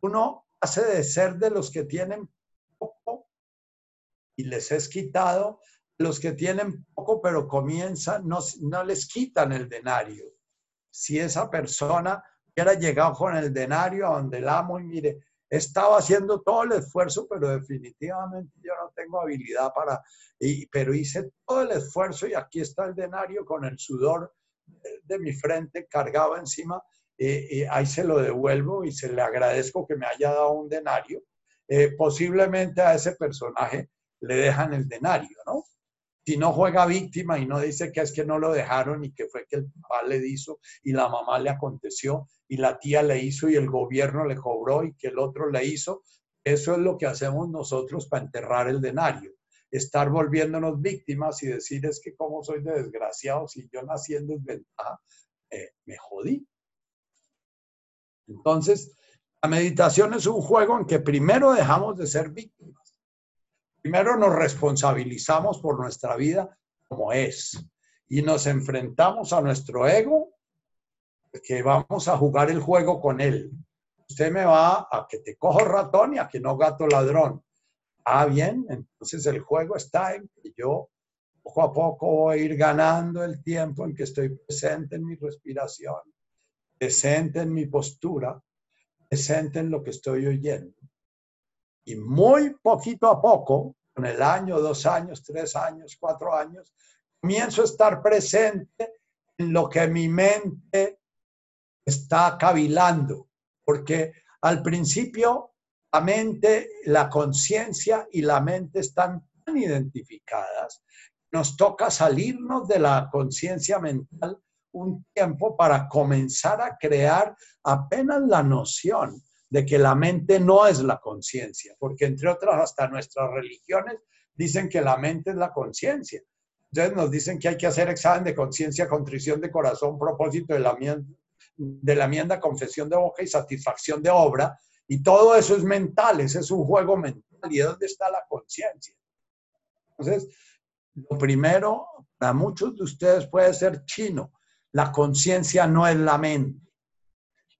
uno hace de ser de los que tienen poco y les es quitado, los que tienen poco pero comienzan, no, no les quitan el denario. Si esa persona hubiera llegado con el denario a donde el amo y mire, estaba haciendo todo el esfuerzo, pero definitivamente yo no tengo habilidad para, y, pero hice todo el esfuerzo y aquí está el denario con el sudor de mi frente cargado encima eh, ahí se lo devuelvo y se le agradezco que me haya dado un denario. Eh, posiblemente a ese personaje le dejan el denario, ¿no? Si no juega víctima y no dice que es que no lo dejaron y que fue que el papá le hizo y la mamá le aconteció y la tía le hizo y el gobierno le cobró y que el otro le hizo, eso es lo que hacemos nosotros para enterrar el denario. Estar volviéndonos víctimas y decir es que como soy de desgraciado, si yo nací en desventaja, me jodí. Entonces, la meditación es un juego en que primero dejamos de ser víctimas. Primero nos responsabilizamos por nuestra vida como es y nos enfrentamos a nuestro ego que vamos a jugar el juego con él. Usted me va a que te cojo ratón y a que no gato ladrón. Ah, bien, entonces el juego está en que yo poco a poco voy a ir ganando el tiempo en que estoy presente en mi respiración presente en mi postura, presente en lo que estoy oyendo. Y muy poquito a poco, con el año, dos años, tres años, cuatro años, comienzo a estar presente en lo que mi mente está cavilando, porque al principio la mente, la conciencia y la mente están tan identificadas, nos toca salirnos de la conciencia mental un tiempo para comenzar a crear apenas la noción de que la mente no es la conciencia, porque entre otras hasta nuestras religiones dicen que la mente es la conciencia. Entonces nos dicen que hay que hacer examen de conciencia, contrición de corazón, propósito de la, de la enmienda, confesión de boca y satisfacción de obra. Y todo eso es mental, ese es un juego mental. ¿Y dónde está la conciencia? Entonces, lo primero, para muchos de ustedes puede ser chino, la conciencia no es la mente.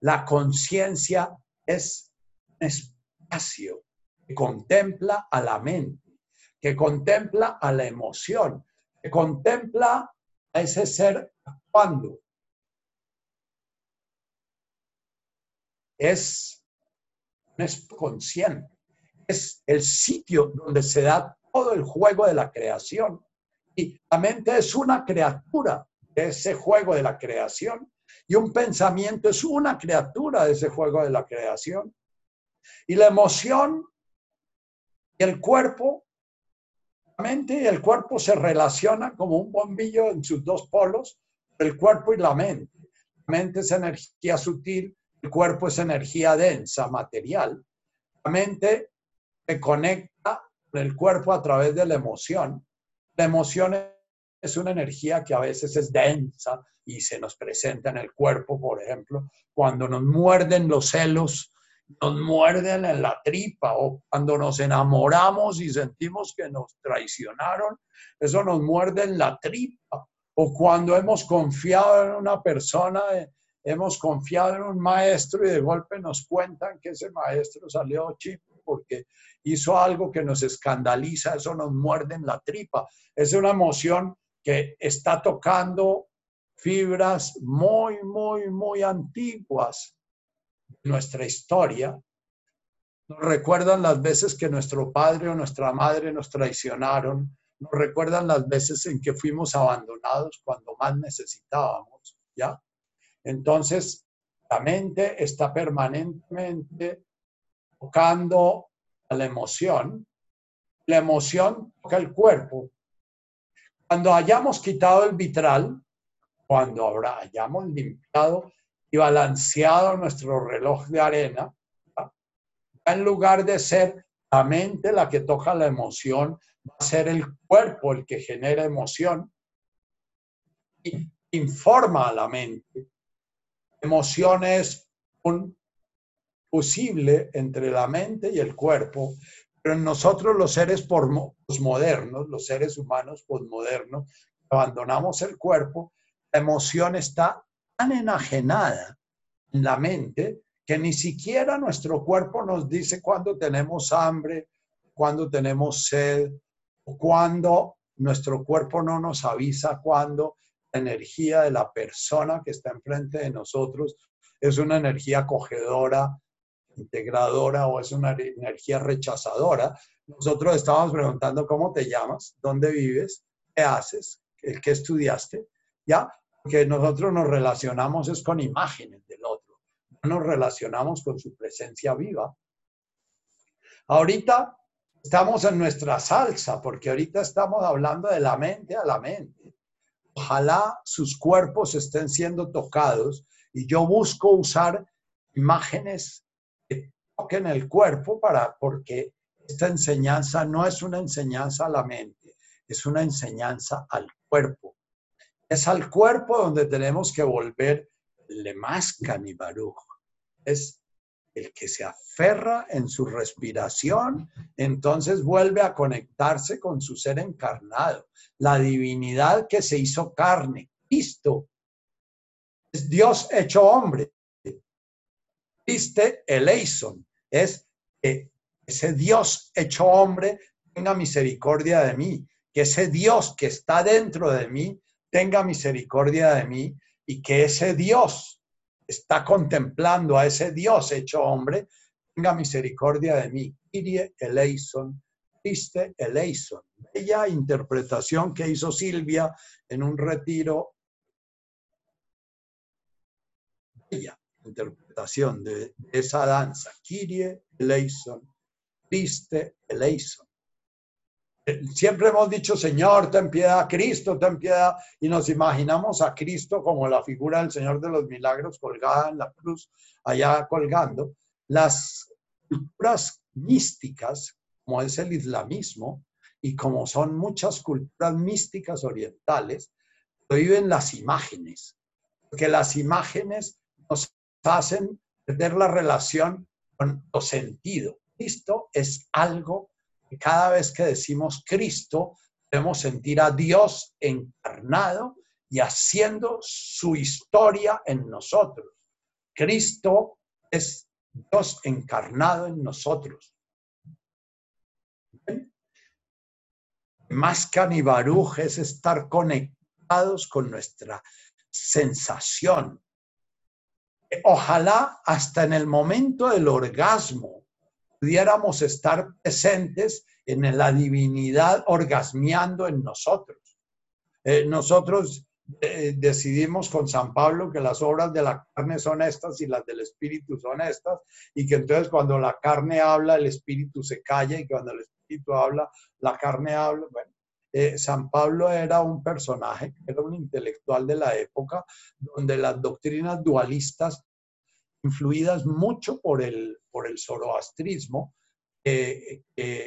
La conciencia es un espacio que contempla a la mente, que contempla a la emoción, que contempla a ese ser cuando es, es consciente, es el sitio donde se da todo el juego de la creación. Y la mente es una criatura ese juego de la creación. Y un pensamiento es una criatura de ese juego de la creación. Y la emoción y el cuerpo, la mente y el cuerpo se relacionan como un bombillo en sus dos polos, el cuerpo y la mente. La mente es energía sutil, el cuerpo es energía densa, material. La mente se conecta con el cuerpo a través de la emoción. La emoción es una energía que a veces es densa y se nos presenta en el cuerpo, por ejemplo, cuando nos muerden los celos, nos muerden en la tripa o cuando nos enamoramos y sentimos que nos traicionaron, eso nos muerde en la tripa. O cuando hemos confiado en una persona, eh, hemos confiado en un maestro y de golpe nos cuentan que ese maestro salió chip porque hizo algo que nos escandaliza, eso nos muerde en la tripa. Es una emoción que está tocando fibras muy, muy, muy antiguas de nuestra historia. Nos recuerdan las veces que nuestro padre o nuestra madre nos traicionaron. Nos recuerdan las veces en que fuimos abandonados cuando más necesitábamos, ¿ya? Entonces, la mente está permanentemente tocando a la emoción. La emoción toca el cuerpo, cuando hayamos quitado el vitral, cuando habrá, hayamos limpiado y balanceado nuestro reloj de arena, en lugar de ser la mente la que toca la emoción, va a ser el cuerpo el que genera emoción y informa a la mente. Emoción es un fusible entre la mente y el cuerpo pero nosotros los seres posmodernos, los seres humanos posmodernos, abandonamos el cuerpo, la emoción está tan enajenada en la mente que ni siquiera nuestro cuerpo nos dice cuándo tenemos hambre, cuándo tenemos sed, o cuándo nuestro cuerpo no nos avisa cuándo la energía de la persona que está enfrente de nosotros es una energía acogedora, integradora o es una energía rechazadora. Nosotros estamos preguntando cómo te llamas, dónde vives, qué haces, qué estudiaste, ¿ya? Que nosotros nos relacionamos es con imágenes del otro, no nos relacionamos con su presencia viva. Ahorita estamos en nuestra salsa, porque ahorita estamos hablando de la mente a la mente. Ojalá sus cuerpos estén siendo tocados y yo busco usar imágenes en el cuerpo para, porque esta enseñanza no es una enseñanza a la mente, es una enseñanza al cuerpo. Es al cuerpo donde tenemos que volver le más baruch. Es el que se aferra en su respiración, entonces vuelve a conectarse con su ser encarnado, la divinidad que se hizo carne, Cristo. Es Dios hecho hombre. Viste Eleison, es que ese Dios hecho hombre tenga misericordia de mí, que ese Dios que está dentro de mí tenga misericordia de mí y que ese Dios está contemplando a ese Dios hecho hombre, tenga misericordia de mí. Irie eleison, triste eleison. Bella interpretación que hizo Silvia en un retiro. Bella interpretación de, esa danza, Kyrie eleison, triste eleison. Eh, siempre hemos dicho, Señor, ten piedad, Cristo, ten piedad, y nos imaginamos a Cristo como la figura del Señor de los Milagros colgada en la cruz, allá colgando. Las culturas místicas, como es el islamismo, y como son muchas culturas místicas orientales, viven las imágenes, porque las imágenes nos hacen perder la relación con lo sentido. Cristo es algo que cada vez que decimos Cristo, debemos sentir a Dios encarnado y haciendo su historia en nosotros. Cristo es Dios encarnado en nosotros. Más que es estar conectados con nuestra sensación, ojalá hasta en el momento del orgasmo pudiéramos estar presentes en la divinidad orgasmeando en nosotros. Eh, nosotros eh, decidimos con San Pablo que las obras de la carne son estas y las del espíritu son estas, y que entonces cuando la carne habla, el espíritu se calla, y cuando el espíritu habla, la carne habla. Bueno, eh, San Pablo era un personaje, era un intelectual de la época, donde las doctrinas dualistas, influidas mucho por el, por el zoroastrismo, el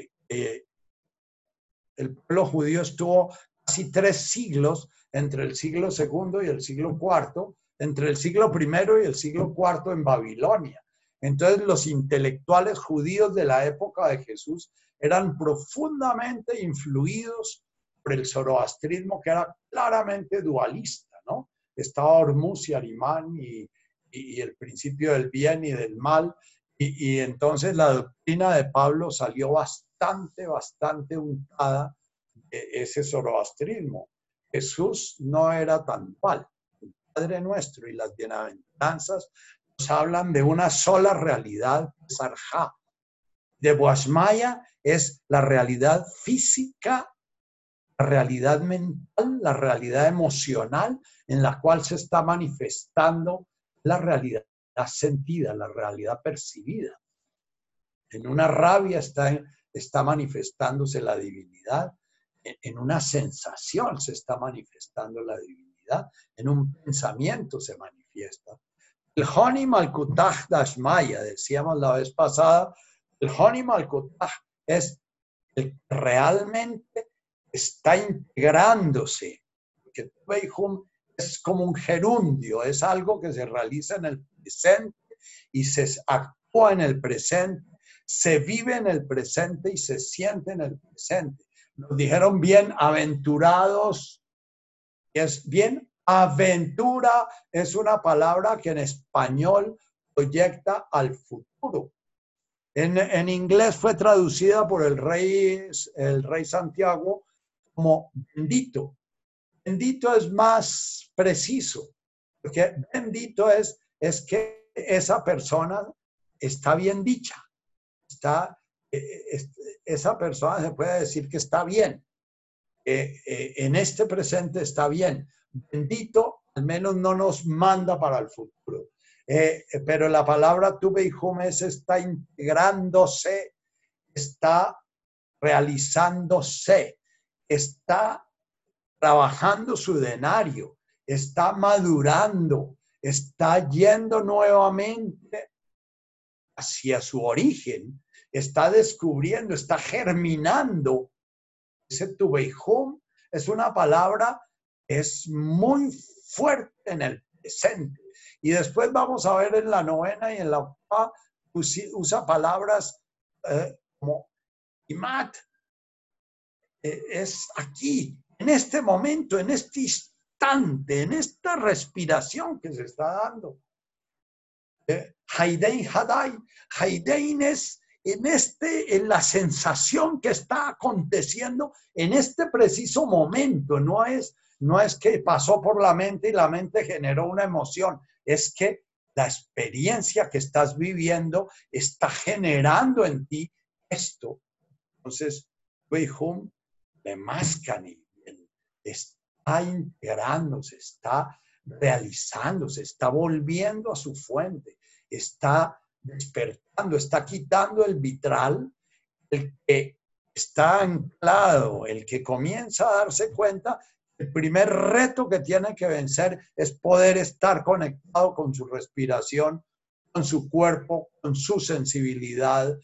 pueblo judío estuvo casi tres siglos entre el siglo II y el siglo IV, entre el siglo I y el siglo IV en Babilonia. Entonces los intelectuales judíos de la época de Jesús eran profundamente influidos por el zoroastrismo que era claramente dualista, ¿no? Estaba Hormuz y Arimán y, el principio del bien y del mal, y, entonces la doctrina de Pablo salió bastante, bastante untada de ese zoroastrismo. Jesús no era tan. El Padre nuestro y las bienaventuranzas nos hablan de una sola realidad, Sarja. De Boasmaya es la realidad física realidad mental, la realidad emocional en la cual se está manifestando la realidad sentida, la realidad percibida. En una rabia está, está manifestándose la divinidad, en una sensación se está manifestando la divinidad, en un pensamiento se manifiesta. El Honi Malkutaj Dashmaya, decíamos la vez pasada, el Honi Malkutaj es el realmente está integrándose. Que es como un gerundio, es algo que se realiza en el presente y se actúa en el presente, se vive en el presente y se siente en el presente. Nos dijeron bien aventurados, es bien aventura, es una palabra que en español proyecta al futuro. En, en, inglés fue traducida por el rey, el rey Santiago como bendito. Bendito es más preciso, porque bendito es, es que esa persona está bien dicha, está, e, e, esa persona se puede decir que está bien, eh, eh, en este presente está bien. Bendito al menos no nos manda para el futuro. Eh, pero la palabra tuve y jumes está integrándose, está realizándose está trabajando su denario, está madurando, está yendo nuevamente hacia su origen, está descubriendo, está germinando. Ese tubeijum es una palabra es muy fuerte en el presente. Y después vamos a ver en la novena y en la octava, usa palabras eh, como imat, es aquí, en este momento, en este instante, en esta respiración que se está dando. Eh, Haidein Hadai, Haidein es en, este, en la sensación que está aconteciendo en este preciso momento, no es, no es que pasó por la mente y la mente generó una emoción, es que la experiencia que estás viviendo está generando en ti esto. Entonces, Hum de Mascani está integrándose, está realizándose, está volviendo a su fuente, está despertando, está quitando el vitral, el que está anclado, el que comienza a darse cuenta, el primer reto que tiene que vencer es poder estar conectado con su respiración, con su cuerpo, con su sensibilidad,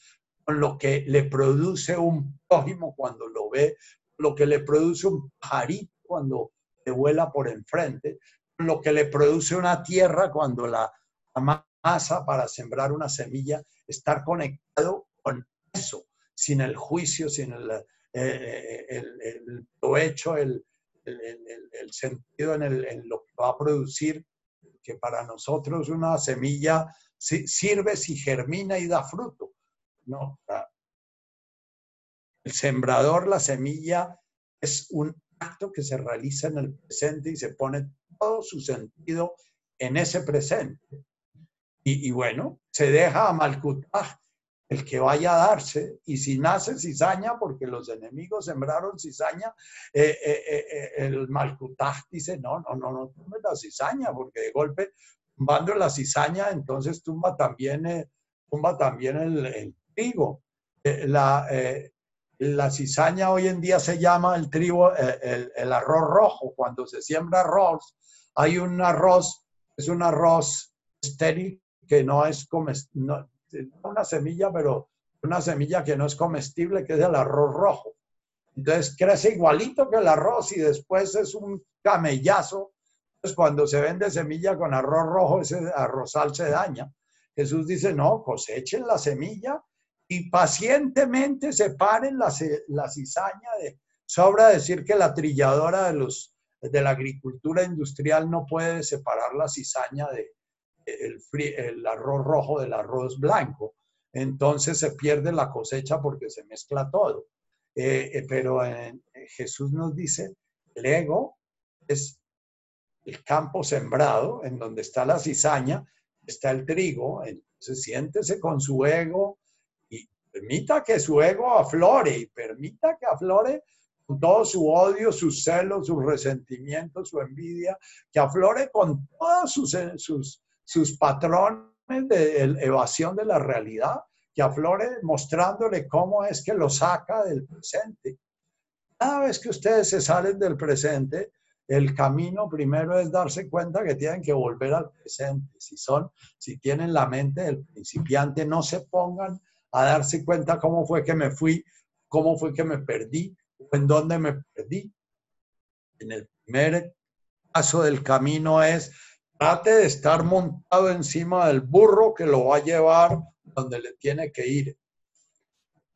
con lo que le produce un prójimo cuando lo ve, lo que le produce un pajarito cuando se vuela por enfrente, lo que le produce una tierra cuando la amasa para sembrar una semilla, estar conectado con eso, sin el juicio, sin el, eh, el, el provecho, el, el, sentido en, en, lo que va a producir, que para nosotros una semilla sirve si germina y da fruto. No, el sembrador, la semilla, es un acto que se realiza en el presente y se pone todo su sentido en ese presente. Y, bueno, se deja a Malkutaj el que vaya a darse, y si nace cizaña, porque los enemigos sembraron cizaña, eh, eh, eh, el Malkutaj dice, no, no, no, no tumbe la cizaña, porque de golpe, tumbando la cizaña, entonces tumba también, tumba también el, el trigo. La, la cizaña hoy en día se llama el trigo, eh, el, arroz rojo. Cuando se siembra arroz, hay un arroz, es un arroz estéril que no es comestible, una semilla, pero una semilla que no es comestible, que es el arroz rojo. Entonces crece igualito que el arroz y después es un camellazo. Entonces cuando se vende semilla con arroz rojo, ese arrozal se daña. Jesús dice, no, cosechen la semilla y pacientemente separen la, la cizaña. Sobra decir que la trilladora de, los, de la agricultura industrial no puede separar la cizaña de el, arroz rojo del arroz blanco. Entonces se pierde la cosecha porque se mezcla todo. Eh, eh, pero Jesús nos dice, el ego es el campo sembrado en donde está la cizaña, está el trigo, entonces siéntese con su ego permita que su ego aflore y permita que aflore con todo su odio, su celo, su resentimiento, su envidia, que aflore con todos sus, sus, sus patrones de evasión de la realidad que aflore mostrándole cómo es que lo saca del presente. Cada vez que ustedes se salen del presente, el camino primero es darse cuenta que tienen que volver al presente. Si son, si tienen la mente del principiante, no se pongan a darse cuenta cómo fue que me fui, cómo fue que me perdí, en dónde me perdí. En el primer paso del camino es trate de estar montado encima del burro que lo va a llevar donde le tiene que ir.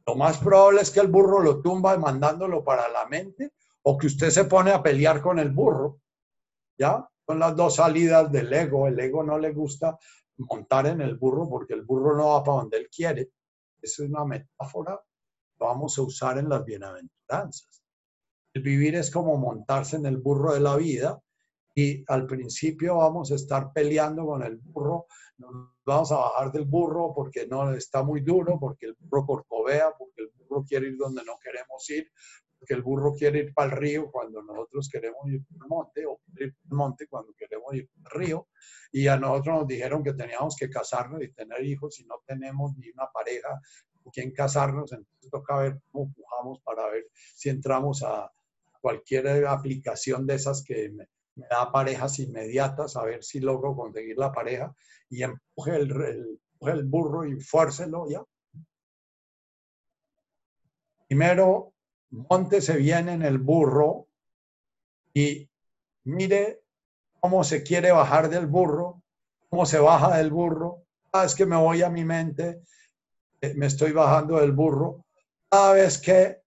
Lo más probable es que el burro lo tumba mandándolo para la mente o que usted se pone a pelear con el burro. ¿Ya? Son las dos salidas del ego. El ego no le gusta montar en el burro porque el burro no va para donde él quiere. Es una metáfora vamos a usar en las bienaventuranzas. El vivir es como montarse en el burro de la vida y al principio vamos a estar peleando con el burro, nos vamos a bajar del burro porque no está muy duro, porque el burro corcovea, porque el burro quiere ir donde no queremos ir, porque el burro quiere ir para el río cuando nosotros queremos ir para el monte, o ir para el monte cuando queremos ir para el río. Y a nosotros nos dijeron que teníamos que casarnos y tener hijos y no tenemos ni una pareja con quien casarnos, entonces toca ver cómo empujamos para ver si entramos a cualquier aplicación de esas que me, me da parejas inmediatas, a ver si logro conseguir la pareja y empuje el, el, burro y fuércelo ya. Primero, monte se viene en el burro y mire cómo se quiere bajar del burro, cómo se baja del burro. Cada vez que me voy a mi mente, eh, me estoy bajando del burro. Cada vez que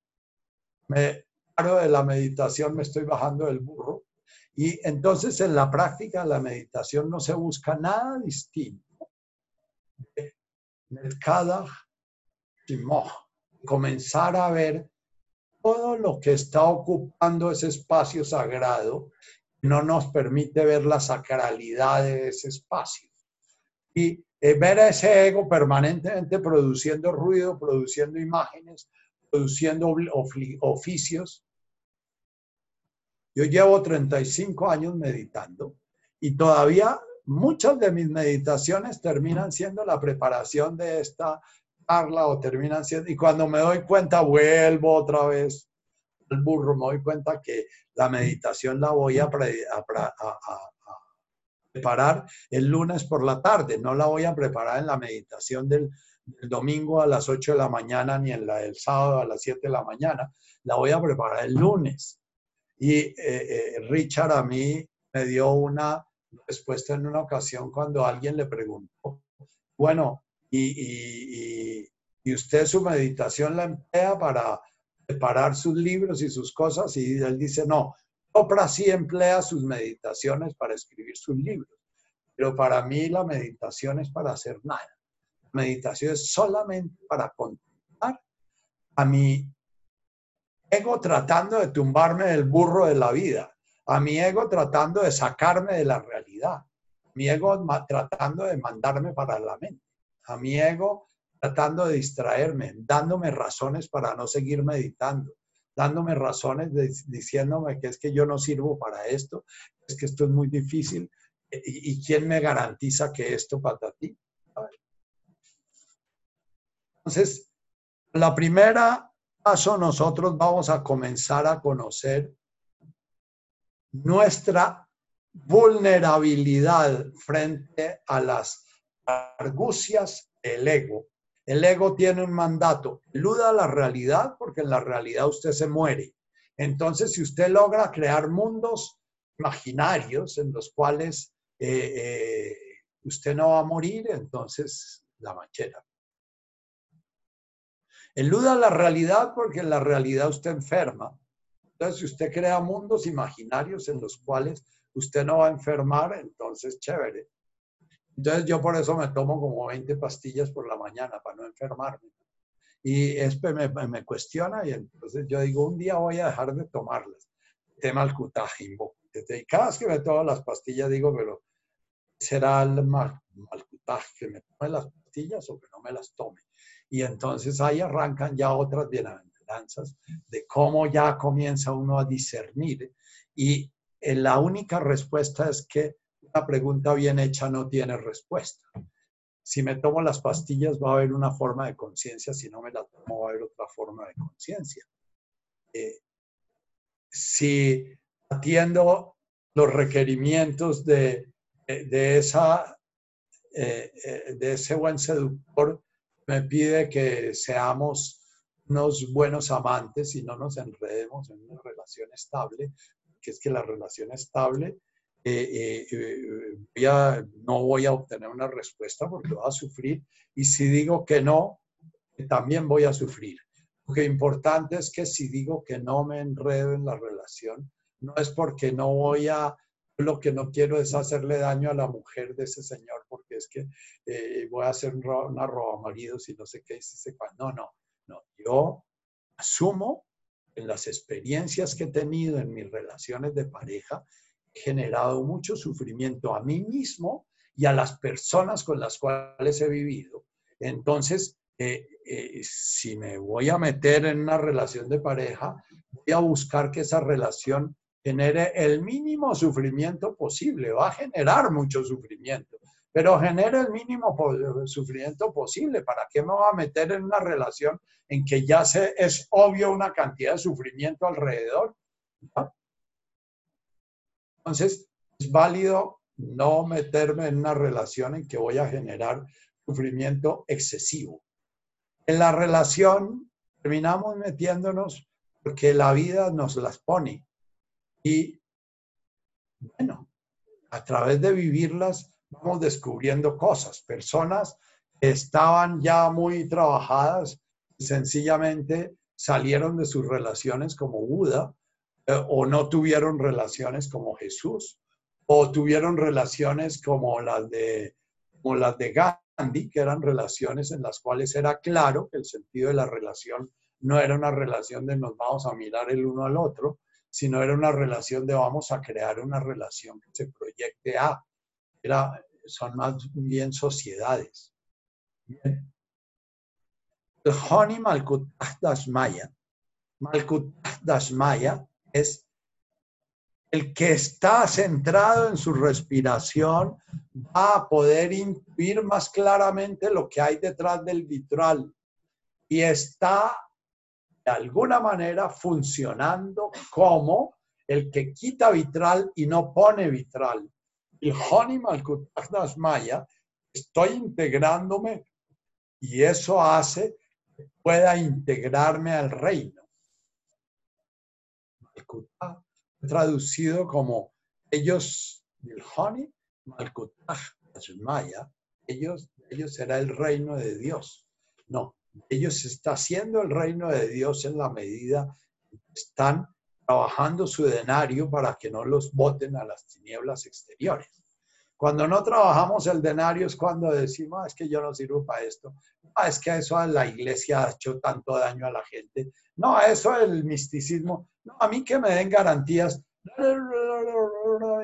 me paro de la meditación, me estoy bajando del burro. Y entonces en la práctica la meditación no se busca nada distinto de cada comenzar a ver todo lo que está ocupando ese espacio sagrado no nos permite ver la sacralidad de ese espacio. Y eh, ver a ese ego permanentemente produciendo ruido, produciendo imágenes, produciendo oficios, yo llevo 35 años meditando y todavía muchas de mis meditaciones terminan siendo la preparación de esta o terminan siendo, y cuando me doy cuenta vuelvo otra vez al burro, me doy cuenta que la meditación la voy a, preparar el lunes por la tarde, no la voy a preparar en la meditación del, del domingo a las 8 de la mañana ni en la del sábado a las 7 de la mañana, la voy a preparar el lunes. Y eh, eh, Richard a mí me dio una respuesta en una ocasión cuando alguien le preguntó, bueno, y, usted su meditación la emplea para preparar sus libros y sus cosas, y él dice, no, Oprah sí emplea sus meditaciones para escribir sus libros, pero para mí la meditación es para hacer nada. La meditación es solamente para contemplar a mi ego tratando de tumbarme del burro de la vida, a mi ego tratando de sacarme de la realidad, mi ego tratando de mandarme para la mente, a mi ego tratando de distraerme, dándome razones para no seguir meditando, dándome razones diciéndome que es que yo no sirvo para esto, es que esto es muy difícil y, y quién me garantiza que esto para ti. Entonces, la primera paso nosotros vamos a comenzar a conocer nuestra vulnerabilidad frente a las argucias del ego. El ego tiene un mandato, eluda la realidad porque en la realidad usted se muere. Entonces, si usted logra crear mundos imaginarios en los cuales eh, eh, usted no va a morir, entonces la manchera. Eluda la realidad porque en la realidad usted enferma. Entonces, si usted crea mundos imaginarios en los cuales usted no va a enfermar, entonces chévere. Entonces yo por eso me tomo como 20 pastillas por la mañana para no enfermarme. Y esto me, cuestiona y entonces yo digo, un día voy a dejar de tomarlas. Tema al cutajimbo. Cada vez que me tomo las pastillas digo, pero será el mal, mal que me tome las pastillas o que no me las tome. Y entonces ahí arrancan ya otras bienaventuranzas de cómo ya comienza uno a discernir. Y eh, la única respuesta es que una pregunta bien hecha no tiene respuesta. Si me tomo las pastillas va a haber una forma de conciencia, si no me la tomo va a haber otra forma de conciencia. Eh, si atiendo los requerimientos de, de, esa, eh, de ese buen seductor, me pide que seamos unos buenos amantes y no nos enredemos en una relación estable, que es que la relación estable, eh, eh, eh, no voy a obtener una respuesta porque voy a sufrir. Y si digo que no, también voy a sufrir. Lo que importante es que si digo que no me enredo en la relación, no es porque no voy a, lo que no quiero es hacerle daño a la mujer de ese señor, porque es que voy a hacer una roba marido si no sé qué, si No, no, no. Yo asumo en las experiencias que he tenido en mis relaciones de pareja, generado mucho sufrimiento a mí mismo y a las personas con las cuales he vivido. Entonces, eh, eh, si me voy a meter en una relación de pareja, voy a buscar que esa relación genere el mínimo sufrimiento posible. Va a generar mucho sufrimiento, pero genera el mínimo sufrimiento posible. ¿Para qué me voy a meter en una relación en que ya se, es obvio una cantidad de sufrimiento alrededor? Entonces, es válido no meterme en una relación en que voy a generar sufrimiento excesivo. En la relación terminamos metiéndonos porque la vida nos las pone. Y bueno, a través de vivirlas vamos descubriendo cosas, personas que estaban ya muy trabajadas, sencillamente salieron de sus relaciones como Buda o no tuvieron relaciones como Jesús o tuvieron relaciones como las de como las de Gandhi, que eran relaciones en las cuales era claro que el sentido de la relación no era una relación de nos vamos a mirar el uno al otro, sino era una relación de vamos a crear una relación que se proyecte a son más bien sociedades. El Honi Malkutah Dasmaya. Malkutah Dasmaya es el que está centrado en su respiración, va a poder intuir más claramente lo que hay detrás del vitral y está de alguna manera funcionando como el que quita vitral y no pone vitral el Honi Malkutas Maya, estoy integrándome y eso hace que pueda integrarme al reino. Traducido como ellos, el Honi Malkutas Maya, ellos, ellos será el reino de Dios. No, ellos está haciendo el reino de Dios en la medida que están trabajando su denario para que no los boten a las tinieblas exteriores. Cuando no trabajamos el denario es cuando decimos, ah, es que yo no sirvo para esto, ah, es que eso a la iglesia ha hecho tanto daño a la gente, no, eso el misticismo, no, a mí que me den garantías,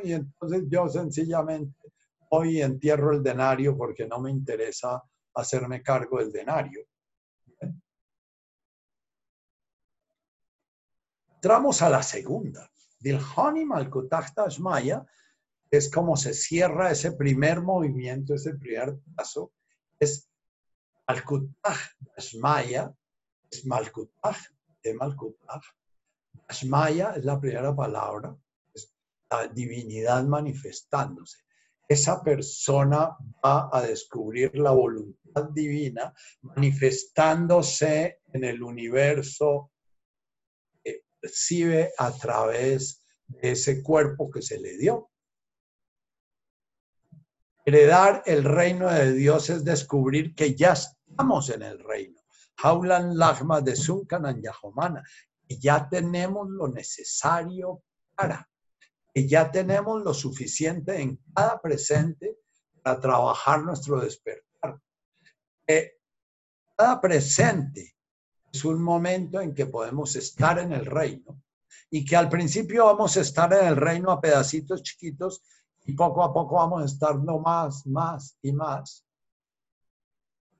y entonces yo sencillamente hoy entierro el denario porque no me interesa hacerme cargo del denario. Entramos a la segunda. Del Hani Malkutachta Maya, es como se cierra ese primer movimiento, ese primer paso, es Malkutaj Maya, es Malkutaj de Malkutaj. Ashmaya es la primera palabra, es la divinidad manifestándose. Esa persona va a descubrir la voluntad divina manifestándose en el universo que percibe a través de ese cuerpo que se le dio. Heredar el reino de Dios es descubrir que ya estamos en el reino. Haulan Lagma de Sunkanan Yahomana. Y ya tenemos lo necesario para. Y ya tenemos lo suficiente en cada presente para trabajar nuestro despertar. cada presente es un momento en que podemos estar en el reino y que al principio vamos a estar en el reino a pedacitos chiquitos y poco a poco vamos a estar no más, más y más.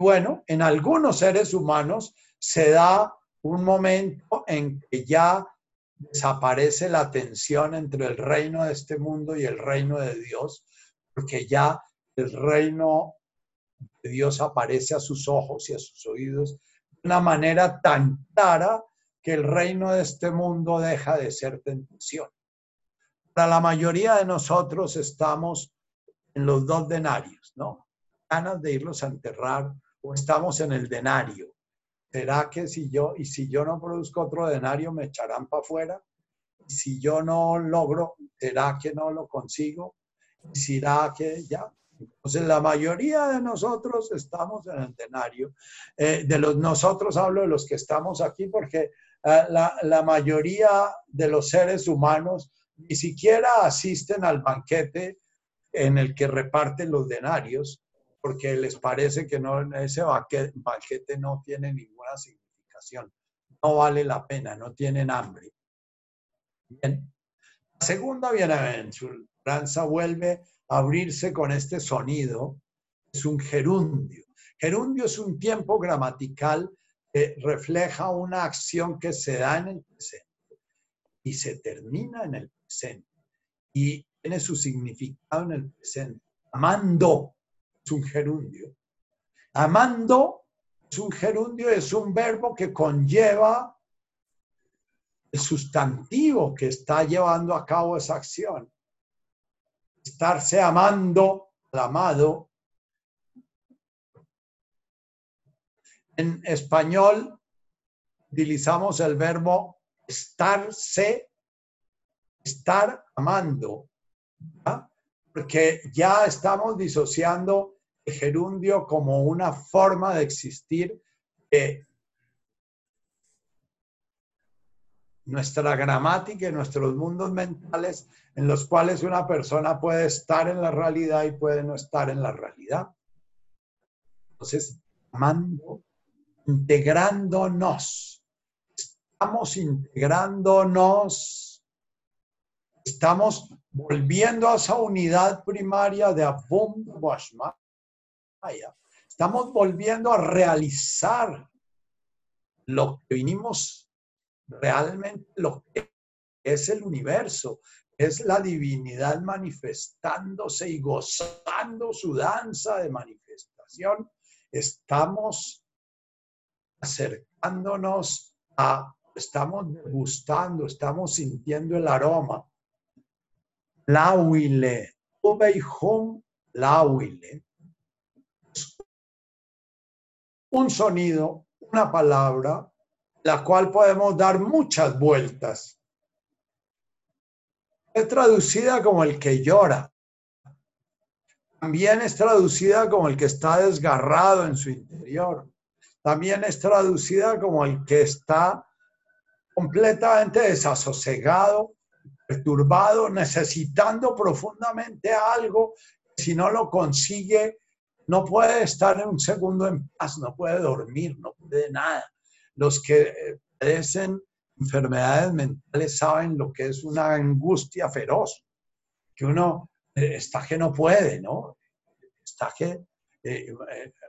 Bueno, en algunos seres humanos se da un momento en que ya desaparece la tensión entre el reino de este mundo y el reino de Dios, porque ya el reino de Dios aparece a sus ojos y a sus oídos de una manera tan clara que el reino de este mundo deja de ser tentación. Para la mayoría de nosotros estamos en los dos denarios, ¿no? Ganas de irlos a enterrar estamos en el denario. ¿Será que si yo, y si yo no produzco otro denario, me echarán para afuera? Y si yo no logro, ¿será que no lo consigo? ¿Y será que ya? Entonces, la mayoría de nosotros estamos en el denario. Eh, de los nosotros hablo de los que estamos aquí porque eh, la mayoría de los seres humanos ni siquiera asisten al banquete en el que reparten los denarios, porque les parece que no, ese banquete no tiene ninguna significación, no vale la pena, no tienen hambre. Bien. La segunda bienaventuranza vuelve a abrirse con este sonido, es un gerundio. Gerundio es un tiempo gramatical que refleja una acción que se da en el presente y se termina en el presente y tiene su significado en el presente. Amando un gerundio. Amando es un gerundio, es un verbo que conlleva el sustantivo que está llevando a cabo esa acción. Estarse amando al amado. En español utilizamos el verbo estarse, estar amando, porque ya estamos disociando gerundio como una forma de existir nuestra gramática y nuestros mundos mentales en los cuales una persona puede estar en la realidad y puede no estar en la realidad. Entonces, amando, integrándonos, estamos integrándonos, estamos volviendo a esa unidad primaria de Abum Estamos volviendo a realizar lo que vinimos realmente, lo que es el universo, es la divinidad manifestándose y gozando su danza de manifestación. Estamos acercándonos a, estamos gustando, estamos sintiendo el aroma. Lauile, ubeihum lauile, un sonido, una palabra, la cual podemos dar muchas vueltas. Es traducida como el que llora. También es traducida como el que está desgarrado en su interior. También es traducida como el que está completamente desasosegado, perturbado, necesitando profundamente algo. Si no lo consigue, no puede estar un segundo en paz, no puede dormir, no puede nada. Los que eh, padecen enfermedades mentales saben lo que es una angustia feroz, que uno eh, está que no puede, ¿no? Está que eh,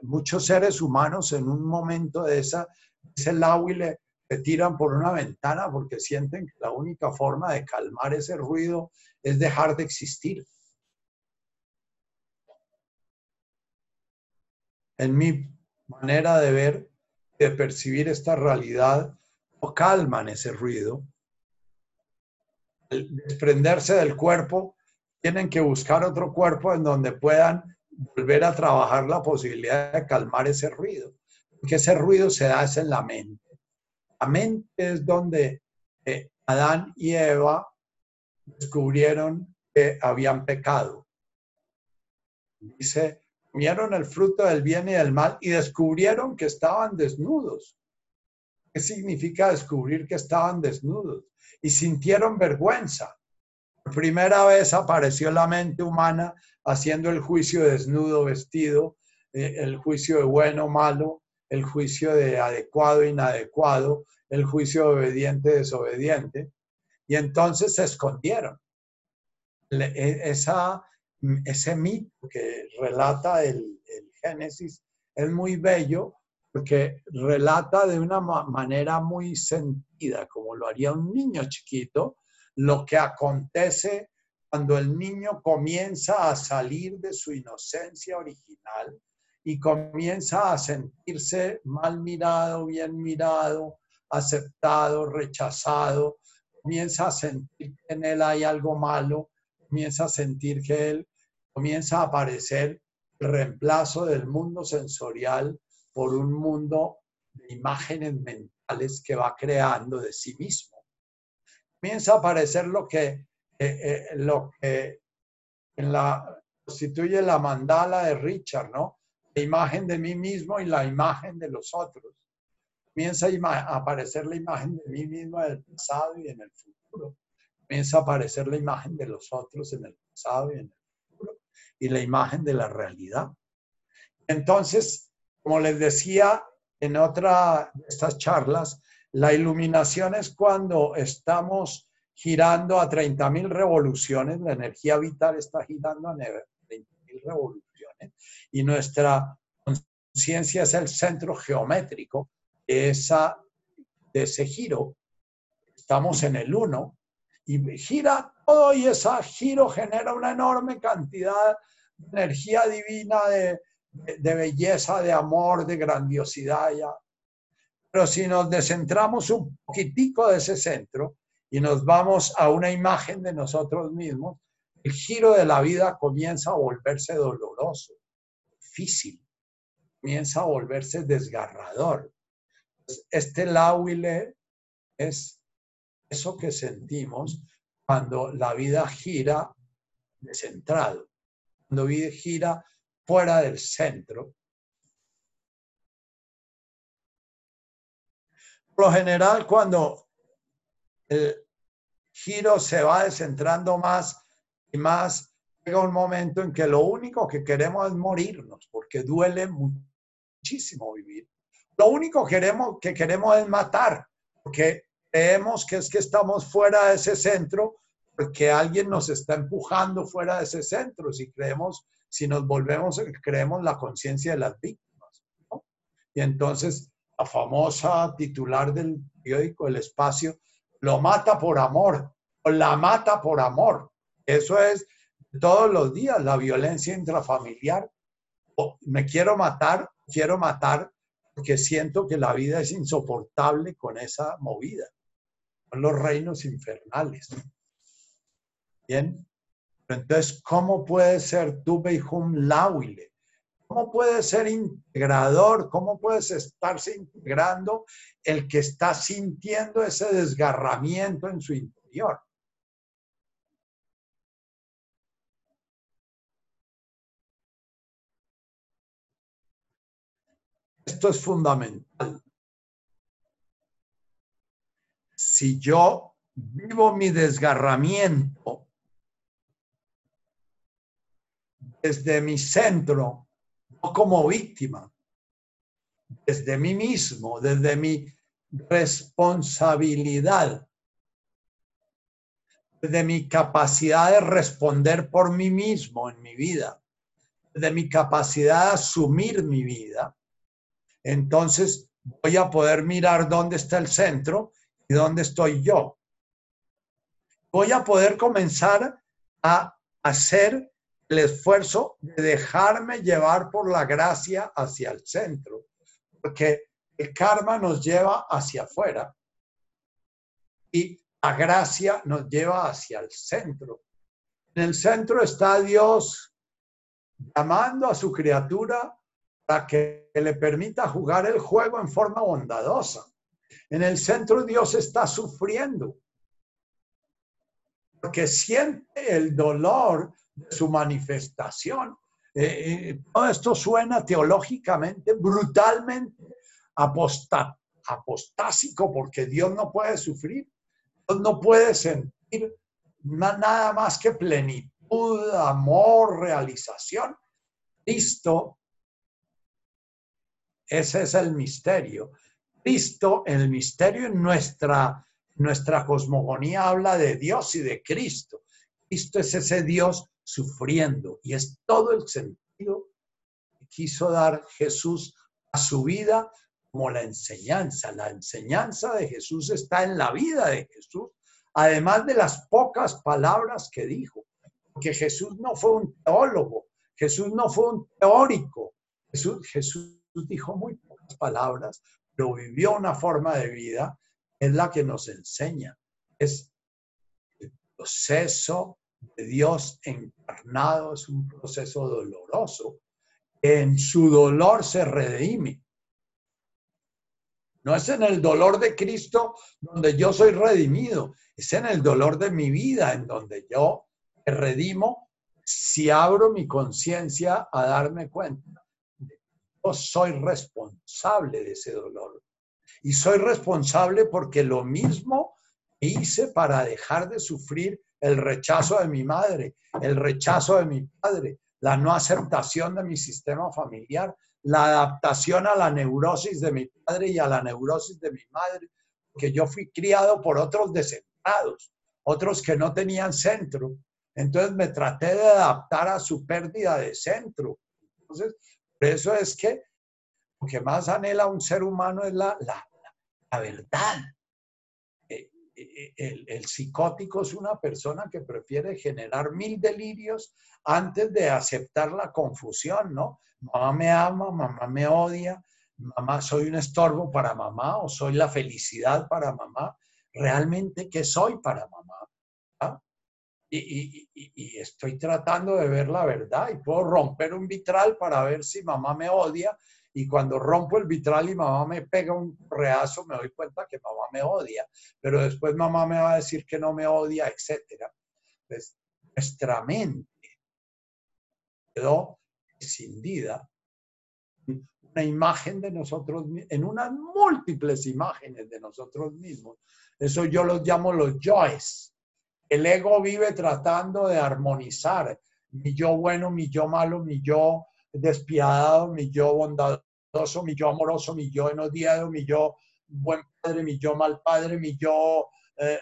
muchos seres humanos en un momento de esa, ese le se tiran por una ventana porque sienten que la única forma de calmar ese ruido es dejar de existir. En mi manera de ver, de percibir esta realidad, no calman ese ruido. Al desprenderse del cuerpo, tienen que buscar otro cuerpo en donde puedan volver a trabajar la posibilidad de calmar ese ruido. Porque ese ruido se hace en la mente. La mente es donde eh, Adán y Eva descubrieron que habían pecado. Dice, comieron el fruto del bien y del mal y descubrieron que estaban desnudos. ¿Qué significa descubrir que estaban desnudos? Y sintieron vergüenza. Por primera vez apareció la mente humana haciendo el juicio de desnudo, vestido, eh, el juicio de bueno, malo, el juicio de adecuado, inadecuado, el juicio de obediente, desobediente. Y entonces se escondieron. E, esa, ese mito que relata el, el Génesis es muy bello porque relata de una manera muy sentida, como lo haría un niño chiquito, lo que acontece cuando el niño comienza a salir de su inocencia original y comienza a sentirse mal mirado, bien mirado, aceptado, rechazado, comienza a sentir que en él hay algo malo, comienza a sentir que él comienza a aparecer el reemplazo del mundo sensorial por un mundo de imágenes mentales que va creando de sí mismo. Comienza a aparecer lo que, eh, eh, lo que la, constituye la mandala de Richard, ¿no? La imagen de mí mismo y la imagen de los otros. Comienza a aparecer la imagen de mí mismo en el pasado y en el futuro. Comienza a aparecer la imagen de los otros en el pasado y en el. Y la imagen de la realidad. Entonces, como les decía en otra de estas charlas, la iluminación es cuando estamos girando a 30.000 revoluciones, la energía vital está girando a 30.000 revoluciones y nuestra conciencia es el centro geométrico de, esa, de ese giro. Estamos en el 1 y gira todo y ese giro genera una enorme cantidad de energía divina, de, belleza, de amor, de grandiosidad. Ya. Pero si nos descentramos un poquitico de ese centro y nos vamos a una imagen de nosotros mismos, el giro de la vida comienza a volverse doloroso, difícil, comienza a volverse desgarrador. Este lauile es eso que sentimos cuando la vida gira descentrado, cuando vida gira fuera del centro. Por lo general, cuando el giro se va descentrando más y más, llega un momento en que lo único que queremos es morirnos, porque duele muchísimo vivir. Lo único que queremos, que queremos es matar, porque creemos que es que estamos fuera de ese centro, porque alguien nos está empujando fuera de ese centro. Si creemos si nos volvemos, creemos la conciencia de las víctimas. Y entonces la famosa titular del periódico El Espacio lo mata por amor o la mata por amor. Eso es todos los días la violencia intrafamiliar. Me quiero matar, quiero matar porque siento que la vida es insoportable con esa movida. Son los reinos infernales. Bien, entonces, ¿cómo puede ser tu Beihum Lauile? ¿Cómo puede ser integrador? ¿Cómo puedes estarse integrando el que está sintiendo ese desgarramiento en su interior? Esto es fundamental. Si yo vivo mi desgarramiento desde mi centro, no como víctima, desde mí mismo, desde mi responsabilidad, desde mi capacidad de responder por mí mismo en mi vida, desde mi capacidad de asumir mi vida, entonces voy a poder mirar dónde está el centro y dónde estoy yo. Voy a poder comenzar a hacer el esfuerzo de dejarme llevar por la gracia hacia el centro, porque el karma nos lleva hacia afuera y la gracia nos lleva hacia el centro. En el centro está Dios llamando a su criatura para que le permita jugar el juego en forma bondadosa. En el centro Dios está sufriendo porque siente el dolor de su manifestación. Eh, eh, todo esto suena teológicamente brutalmente apostásico porque Dios no puede sufrir, no puede sentir nada más que plenitud, amor, realización. Cristo, ese es el misterio. Cristo, el misterio en nuestra, nuestra cosmogonía habla de Dios y de Cristo. Cristo es ese Dios sufriendo y es todo el sentido que quiso dar Jesús a su vida como la enseñanza. La enseñanza de Jesús está en la vida de Jesús, además de las pocas palabras que dijo. Porque Jesús no fue un teólogo, Jesús no fue un teórico. Jesús, Jesús dijo muy pocas palabras, pero vivió una forma de vida, es la que nos enseña. Es el proceso Dios encarnado, es un proceso doloroso. En su dolor se redime. No es en el dolor de Cristo donde yo soy redimido, es en el dolor de mi vida en donde yo me redimo si abro mi conciencia a darme cuenta. Yo soy responsable de ese dolor. Y soy responsable porque lo mismo hice para dejar de sufrir el rechazo de mi madre, el rechazo de mi padre, la no aceptación de mi sistema familiar, la adaptación a la neurosis de mi padre y a la neurosis de mi madre, que yo fui criado por otros descentrados, otros que no tenían centro. Entonces me traté de adaptar a su pérdida de centro. Entonces, por eso es que lo que más anhela un ser humano es la, la, la verdad. Eh, eh, el, psicótico es una persona que prefiere generar mil delirios antes de aceptar la confusión, ¿no? Mamá me ama, mamá me odia, mamá soy un estorbo para mamá o soy la felicidad para mamá. ¿Realmente qué soy para mamá? Y, estoy tratando de ver la verdad y puedo romper un vitral para ver si mamá me odia y cuando rompo el vitral y mamá me pega un reazo me doy cuenta que mamá me odia, pero después mamá me va a decir que no me odia, etc. Pues nuestra mente quedó escindida una imagen de nosotros, en unas múltiples imágenes de nosotros mismos. Eso yo los llamo los yoes. El ego vive tratando de armonizar mi yo bueno, mi yo malo, mi yo despiadado, mi yo bondadoso, mi yo amoroso, mi yo enodiado, mi yo buen padre, mi yo mal padre, mi yo, eh,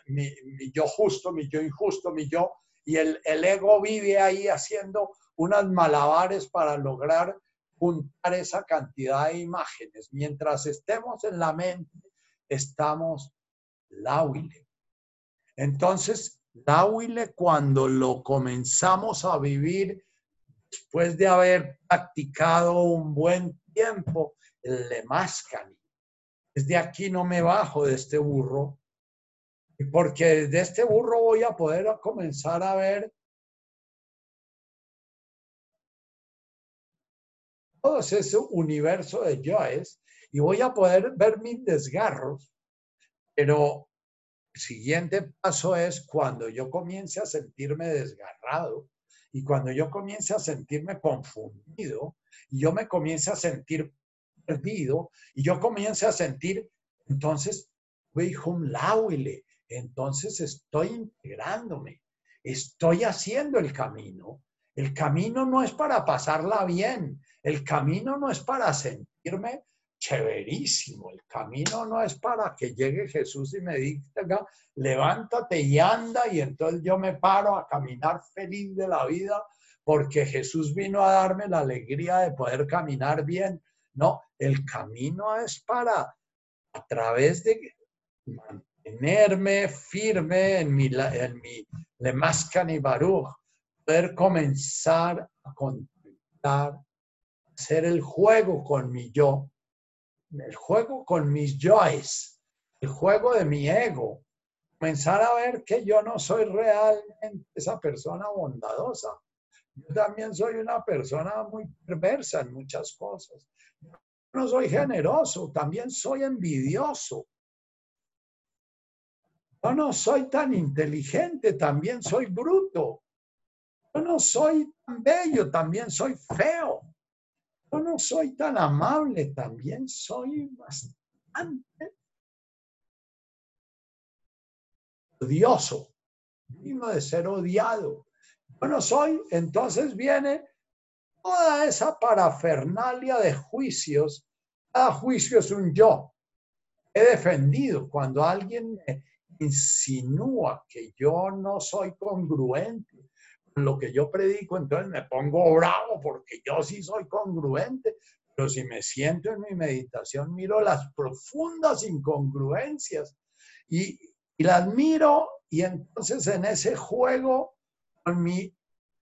yo justo, mi yo injusto, mi yo. Y el, el ego vive ahí haciendo unas malabares para lograr juntar esa cantidad de imágenes. Mientras estemos en la mente, estamos láhuile. Entonces, láhuile cuando lo comenzamos a vivir después de haber practicado un buen tiempo, el lemáscani. Desde aquí no me bajo de este burro, porque desde este burro voy a poder comenzar a ver todo ese universo de yoes y voy a poder ver mis desgarros, pero el siguiente paso es cuando yo comience a sentirme desgarrado y cuando yo comience a sentirme confundido y yo me comience a sentir perdido y yo comience a sentir, entonces, entonces estoy integrándome, estoy haciendo el camino. El camino no es para pasarla bien, el camino no es para sentirme chéverísimo, el camino no es para que llegue Jesús y me diga, levántate y anda y entonces yo me paro a caminar feliz de la vida porque Jesús vino a darme la alegría de poder caminar bien. No, el camino es para, a través de mantenerme firme en mi, en mi Lemascan Baruch, poder comenzar a contemplar hacer el juego con mi yo, el juego con mis yoes, el juego de mi ego, comenzar a ver que yo no soy realmente esa persona bondadosa. Yo también soy una persona muy perversa en muchas cosas. no soy generoso, también soy envidioso. Yo no soy tan inteligente, también soy bruto. Yo no soy tan bello, también soy feo. Yo no soy tan amable, también soy bastante odioso. Digno de ser odiado. Yo no soy, entonces viene toda esa parafernalia de juicios. Cada juicio es un yo. He defendido cuando alguien me insinúa que yo no soy congruente con lo que yo predico, entonces me pongo bravo porque yo sí soy congruente. Pero si me siento en mi meditación, miro las profundas incongruencias y, y las miro y entonces en ese juego con mi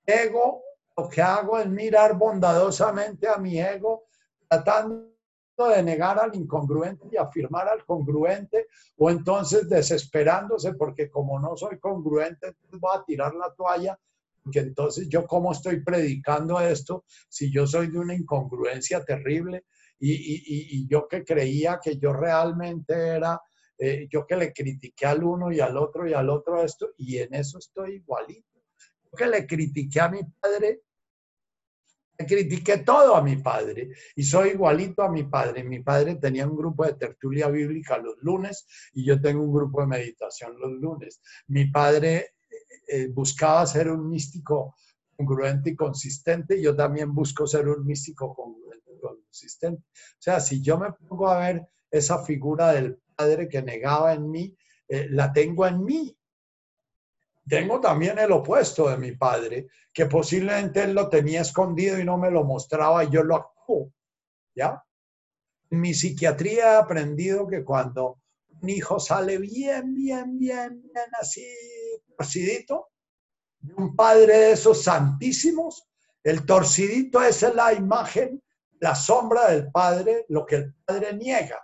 ego, lo que hago es mirar bondadosamente a mi ego, tratando de negar al incongruente y afirmar al congruente, o entonces desesperándose porque como no soy congruente, voy a tirar la toalla, porque entonces yo cómo estoy predicando esto si yo soy de una incongruencia terrible y, yo que creía que yo realmente era, eh, yo que le critiqué al uno y al otro y al otro esto, y en eso estoy igualito. Yo que le critiqué a mi padre critiqué todo a mi padre y soy igualito a mi padre. Mi padre tenía un grupo de tertulia bíblica los lunes y yo tengo un grupo de meditación los lunes. Mi padre eh, buscaba ser un místico congruente y consistente, yo también busco ser un místico congruente y consistente. O sea, si yo me pongo a ver esa figura del padre que negaba en mí, eh, la tengo en mí tengo también el opuesto de mi padre, que posiblemente él lo tenía escondido y no me lo mostraba y yo lo actúo. ¿Ya? Mi psiquiatría he aprendido que cuando un hijo sale bien, bien, bien, bien así, torcidito, de un padre de esos santísimos, el torcidito es la imagen, la sombra del padre, lo que el padre niega.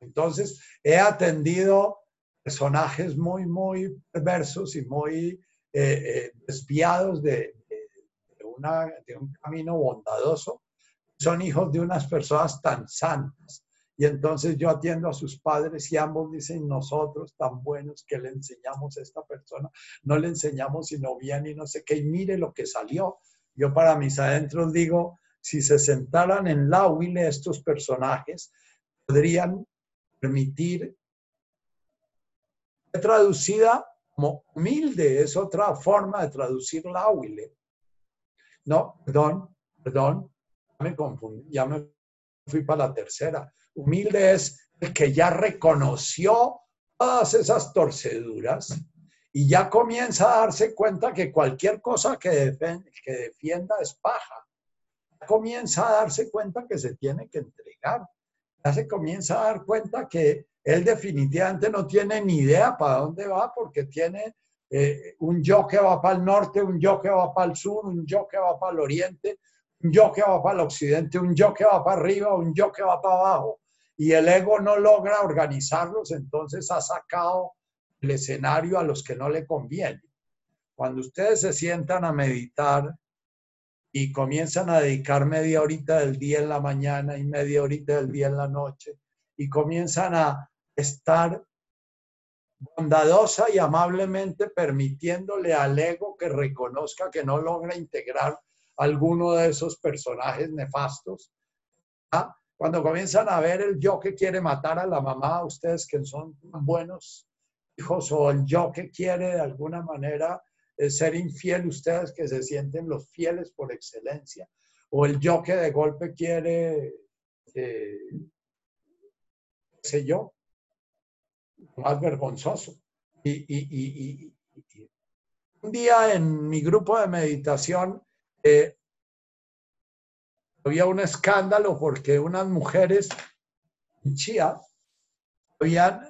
Entonces, he atendido personajes muy, muy perversos y muy eh, eh, desviados de, una, de un camino bondadoso, son hijos de unas personas tan santas. Y entonces yo atiendo a sus padres y ambos dicen, nosotros tan buenos que le enseñamos a esta persona, no le enseñamos sino bien y no sé qué, y mire lo que salió. Yo para mis adentros digo, si se sentaran en la huile estos personajes, podrían permitir traducida como humilde, es otra forma de traducir la huile. No, perdón, perdón, me confundí, ya me fui para la tercera. Humilde es el que ya reconoció todas esas torceduras y ya comienza a darse cuenta que cualquier cosa que, defienda, es paja. comienza a darse cuenta que se tiene que entregar. Ya se comienza a dar cuenta que él definitivamente no tiene ni idea para dónde va porque tiene eh, un yo que va para el norte, un yo que va para el sur, un yo que va para el oriente, un yo que va para el occidente, un yo que va para arriba, un yo que va para abajo. Y el ego no logra organizarlos, entonces ha sacado el escenario a los que no le conviene. Cuando ustedes se sientan a meditar y comienzan a dedicar media horita del día en la mañana y media horita del día en la noche y comienzan a estar bondadosa y amablemente permitiéndole al ego que reconozca que no logra integrar alguno de esos personajes nefastos. ¿Ah? Cuando comienzan a ver el yo que quiere matar a la mamá, ustedes que son buenos hijos, o el yo que quiere de alguna manera eh, ser infiel, ustedes que se sienten los fieles por excelencia, o el yo que de golpe quiere, eh, sé yo, más vergonzoso. Y, un día en mi grupo de meditación había un escándalo porque unas mujeres en Chía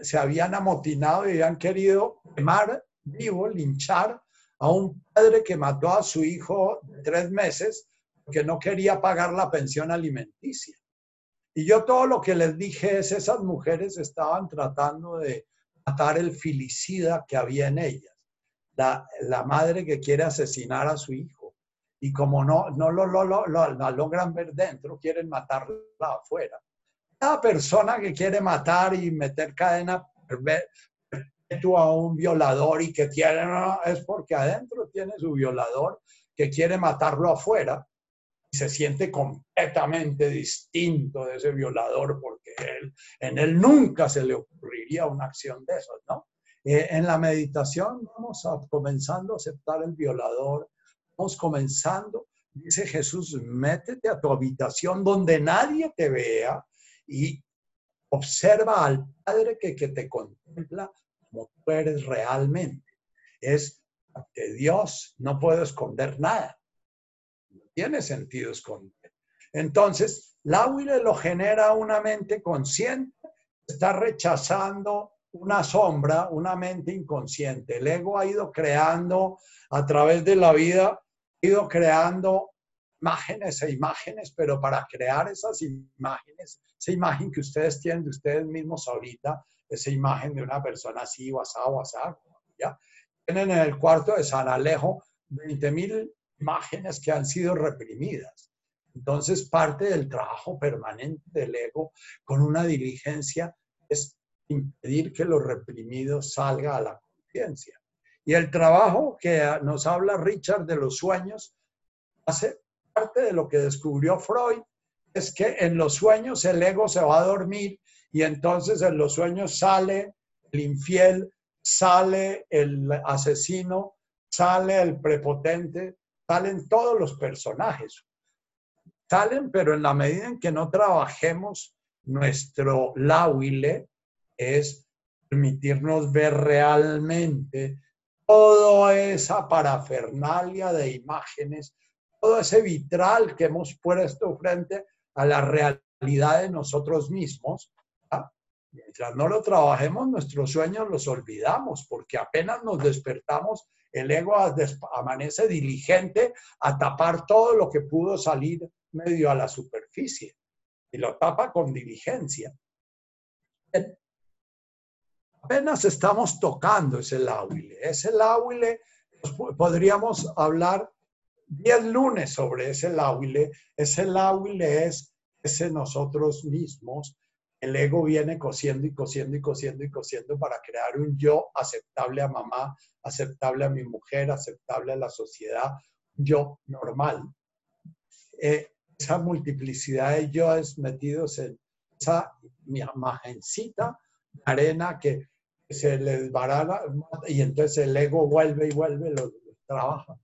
se habían amotinado y habían querido quemar vivo, linchar a un padre que mató a su hijo de tres meses porque no quería pagar la pensión alimenticia. Y yo todo lo que les dije es, esas mujeres estaban tratando de matar el filicida que había en ellas, la, la madre que quiere asesinar a su hijo. Y como no, no lo, lo, lo, lo logran ver dentro, quieren matarla afuera. Cada persona que quiere matar y meter cadena a un violador y que tiene, es porque adentro tiene su violador que quiere matarlo afuera y se siente completamente distinto de ese violador porque él, en él nunca se le ocurriría una acción de esas, ¿no? Eh, en la meditación vamos a, comenzando a aceptar el violador, vamos comenzando, dice Jesús, métete a tu habitación donde nadie te vea y observa al Padre que, te contempla como tú eres realmente. Es que Dios no puede esconder nada. No tiene sentido esconder. Entonces, la huile lo genera una mente consciente, está rechazando una sombra, una mente inconsciente. El ego ha ido creando a través de la vida, ido creando imágenes e imágenes, pero para crear esas imágenes, esa imagen que ustedes tienen de ustedes mismos ahorita, esa imagen de una persona así, WhatsApp, WhatsApp, ¿ya? Tienen en el cuarto de San Alejo 20.000 imágenes que han sido reprimidas. Entonces, parte del trabajo permanente del ego con una diligencia es impedir que lo reprimido salga a la conciencia. Y el trabajo que nos habla Richard de los sueños hace parte de lo que descubrió Freud, es que en los sueños el ego se va a dormir y entonces en los sueños sale el infiel, sale el asesino, sale el prepotente, salen todos los personajes. Salen, pero en la medida en que no trabajemos nuestro lauile, es permitirnos ver realmente toda esa parafernalia de imágenes, todo ese vitral que hemos puesto frente a la realidad de nosotros mismos Mientras no lo trabajemos, nuestros sueños los olvidamos, porque apenas nos despertamos, el ego amanece diligente a tapar todo lo que pudo salir medio a la superficie y lo tapa con diligencia. Apenas estamos tocando ese lauile. Ese lauile, podríamos hablar 10 lunes sobre ese lauile. Ese lauile es ese nosotros mismos el ego viene cosiendo y cosiendo y cosiendo y cosiendo para crear un yo aceptable a mamá, aceptable a mi mujer, aceptable a la sociedad, yo normal. Eh, esa multiplicidad de yoes metidos en esa imagencita de arena que se les desbarana y entonces el ego vuelve y vuelve, lo, trabaja.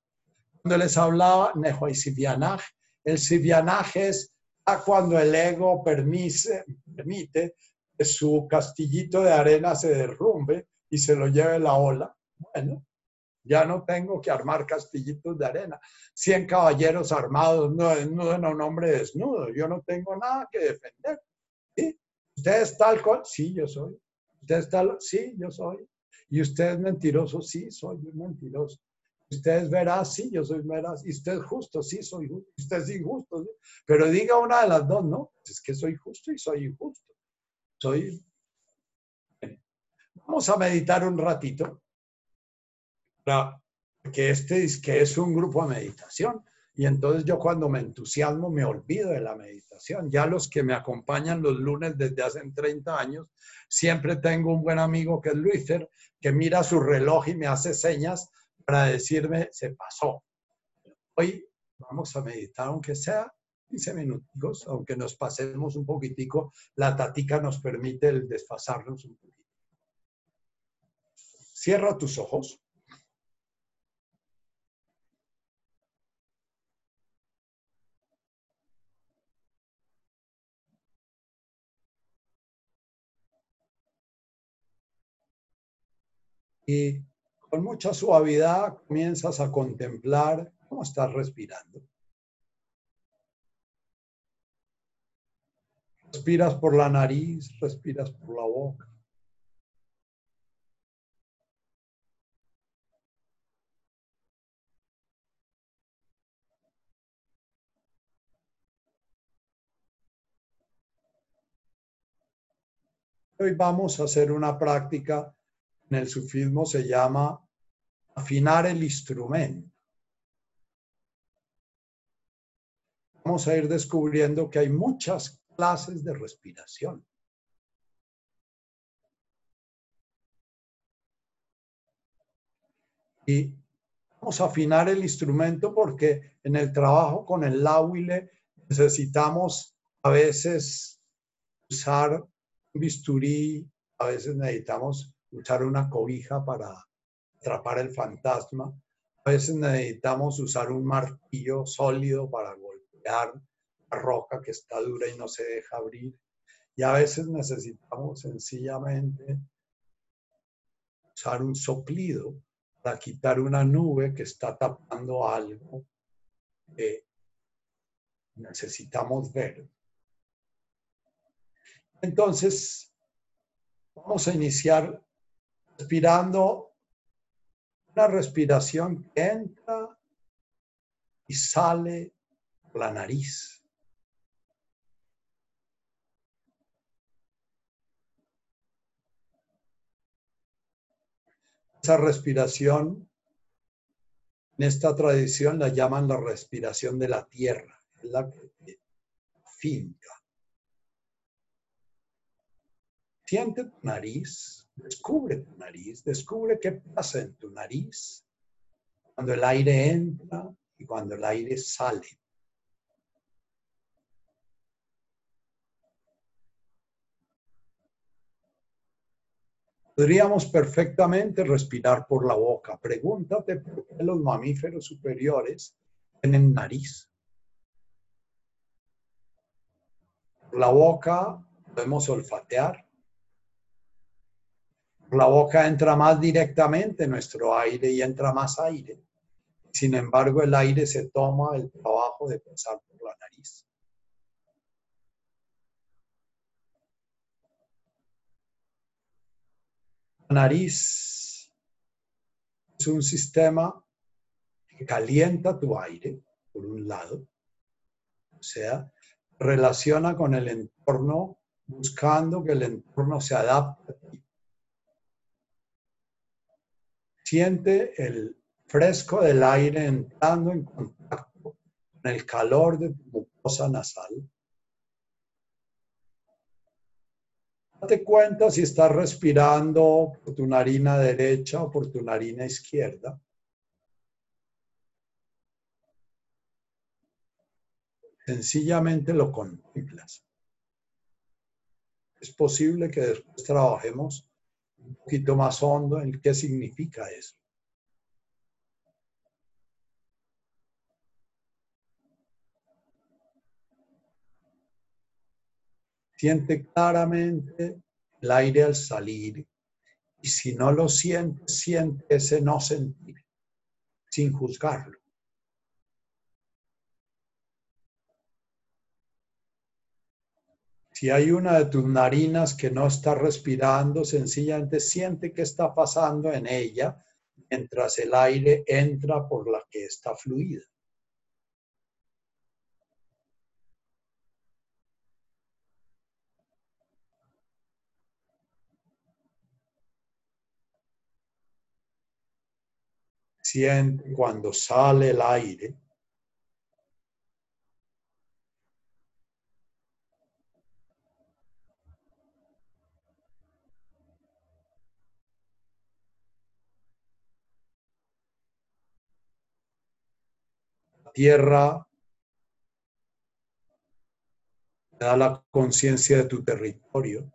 Cuando les hablaba Nejo y Sivianaj, el Sivianaj es cuando el ego permite, que su castillito de arena se derrumbe y se lo lleve la ola. Bueno, ya no tengo que armar castillitos de arena. Cien caballeros armados no desnuden a un hombre desnudo. Yo no tengo nada que defender. ¿Sí? ¿Usted es tal cual? Sí, yo soy. ¿Usted es tal? Sí, yo soy. ¿Y usted es mentiroso? Sí, soy mentiroso. Usted es veraz, sí, yo soy veraz. Y usted es justo, sí, soy justo. Usted es injusto, pero diga una de las dos, ¿no? Es que soy justo y soy injusto. Soy. Vamos a meditar un ratito. que este es, que es un grupo de meditación. Y entonces yo cuando me entusiasmo me olvido de la meditación. Ya los que me acompañan los lunes desde hace 30 años, siempre tengo un buen amigo que es Luiser, que mira su reloj y me hace señas para decirme, se pasó. Hoy vamos a meditar, aunque sea 15 minutos, aunque nos pasemos un poquitico, la tatica nos permite el desfasarnos un poquito. Cierra tus ojos. Con mucha suavidad comienzas a contemplar cómo estás respirando. Respiras por la nariz, respiras por la boca. Hoy vamos a hacer una práctica en el sufismo se llama afinar el instrumento. Vamos a ir descubriendo que hay muchas clases de respiración. Y vamos a afinar el instrumento porque en el trabajo con el láhuile necesitamos a veces usar un bisturí, a veces necesitamos usar una cobija para atrapar el fantasma, a veces necesitamos usar un martillo sólido para golpear la roca que está dura y no se deja abrir. Y a veces necesitamos sencillamente usar un soplido para quitar una nube que está tapando algo que necesitamos ver. Entonces, vamos a iniciar respirando una respiración que entra y sale por la nariz. Esa respiración, en esta tradición la llaman la respiración de la tierra, la finca. Siente tu nariz, descubre tu nariz, descubre qué pasa en tu nariz cuando el aire entra y cuando el aire sale. Podríamos perfectamente respirar por la boca. Pregúntate por qué los mamíferos superiores tienen nariz. La boca podemos olfatear. La boca entra más directamente nuestro aire y entra más aire. Sin embargo, el aire se toma el trabajo de pasar por la nariz. nariz es un sistema que calienta tu aire, por un lado, o sea, relaciona con el entorno buscando que el entorno se adapte a ti. Siente el fresco del aire entrando en contacto con el calor de tu mucosa nasal Date cuenta si estás respirando por tu narina derecha o por tu narina izquierda. Sencillamente lo contemplas. Es posible que después trabajemos un poquito más hondo en qué significa eso. Siente claramente el aire al salir y si no lo siente, siente ese no sentir sin juzgarlo. Si hay una de tus narinas que no está respirando, sencillamente siente qué está pasando en ella mientras el aire entra por la que está fluida. siente cuando sale el aire. Tierra da la conciencia de tu territorio,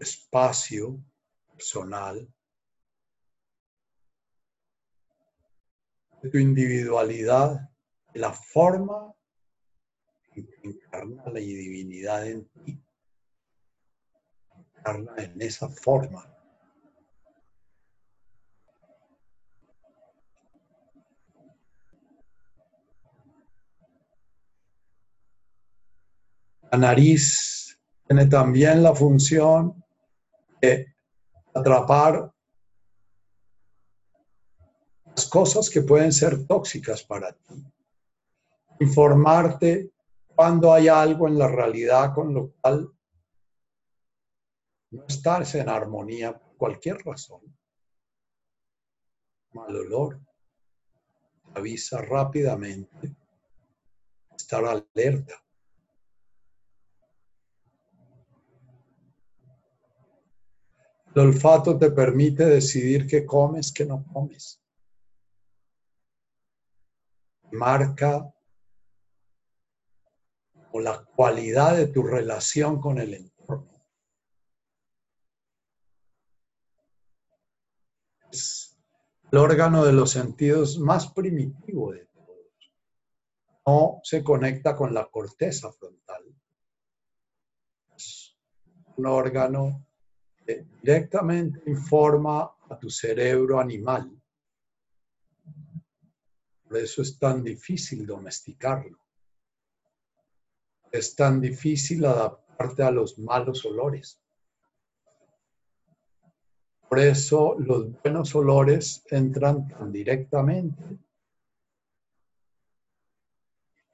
espacio personal. de tu individualidad, de la forma que encarna la divinidad en ti. Encarna en esa forma. La nariz tiene también la función de atrapar las cosas que pueden ser tóxicas para ti. Informarte cuando hay algo en la realidad con lo cual no estás en armonía por cualquier razón, mal olor, avisa rápidamente, estar alerta. El olfato te permite decidir qué comes, qué no comes. Marca o la cualidad de tu relación con el entorno. Es el órgano de los sentidos más primitivo de todos. No se conecta con la corteza frontal. Es un órgano directamente informa a tu cerebro animal. Por eso es tan difícil domesticarlo es tan difícil adaptarte a los malos olores. Por eso los buenos olores entran tan directamente.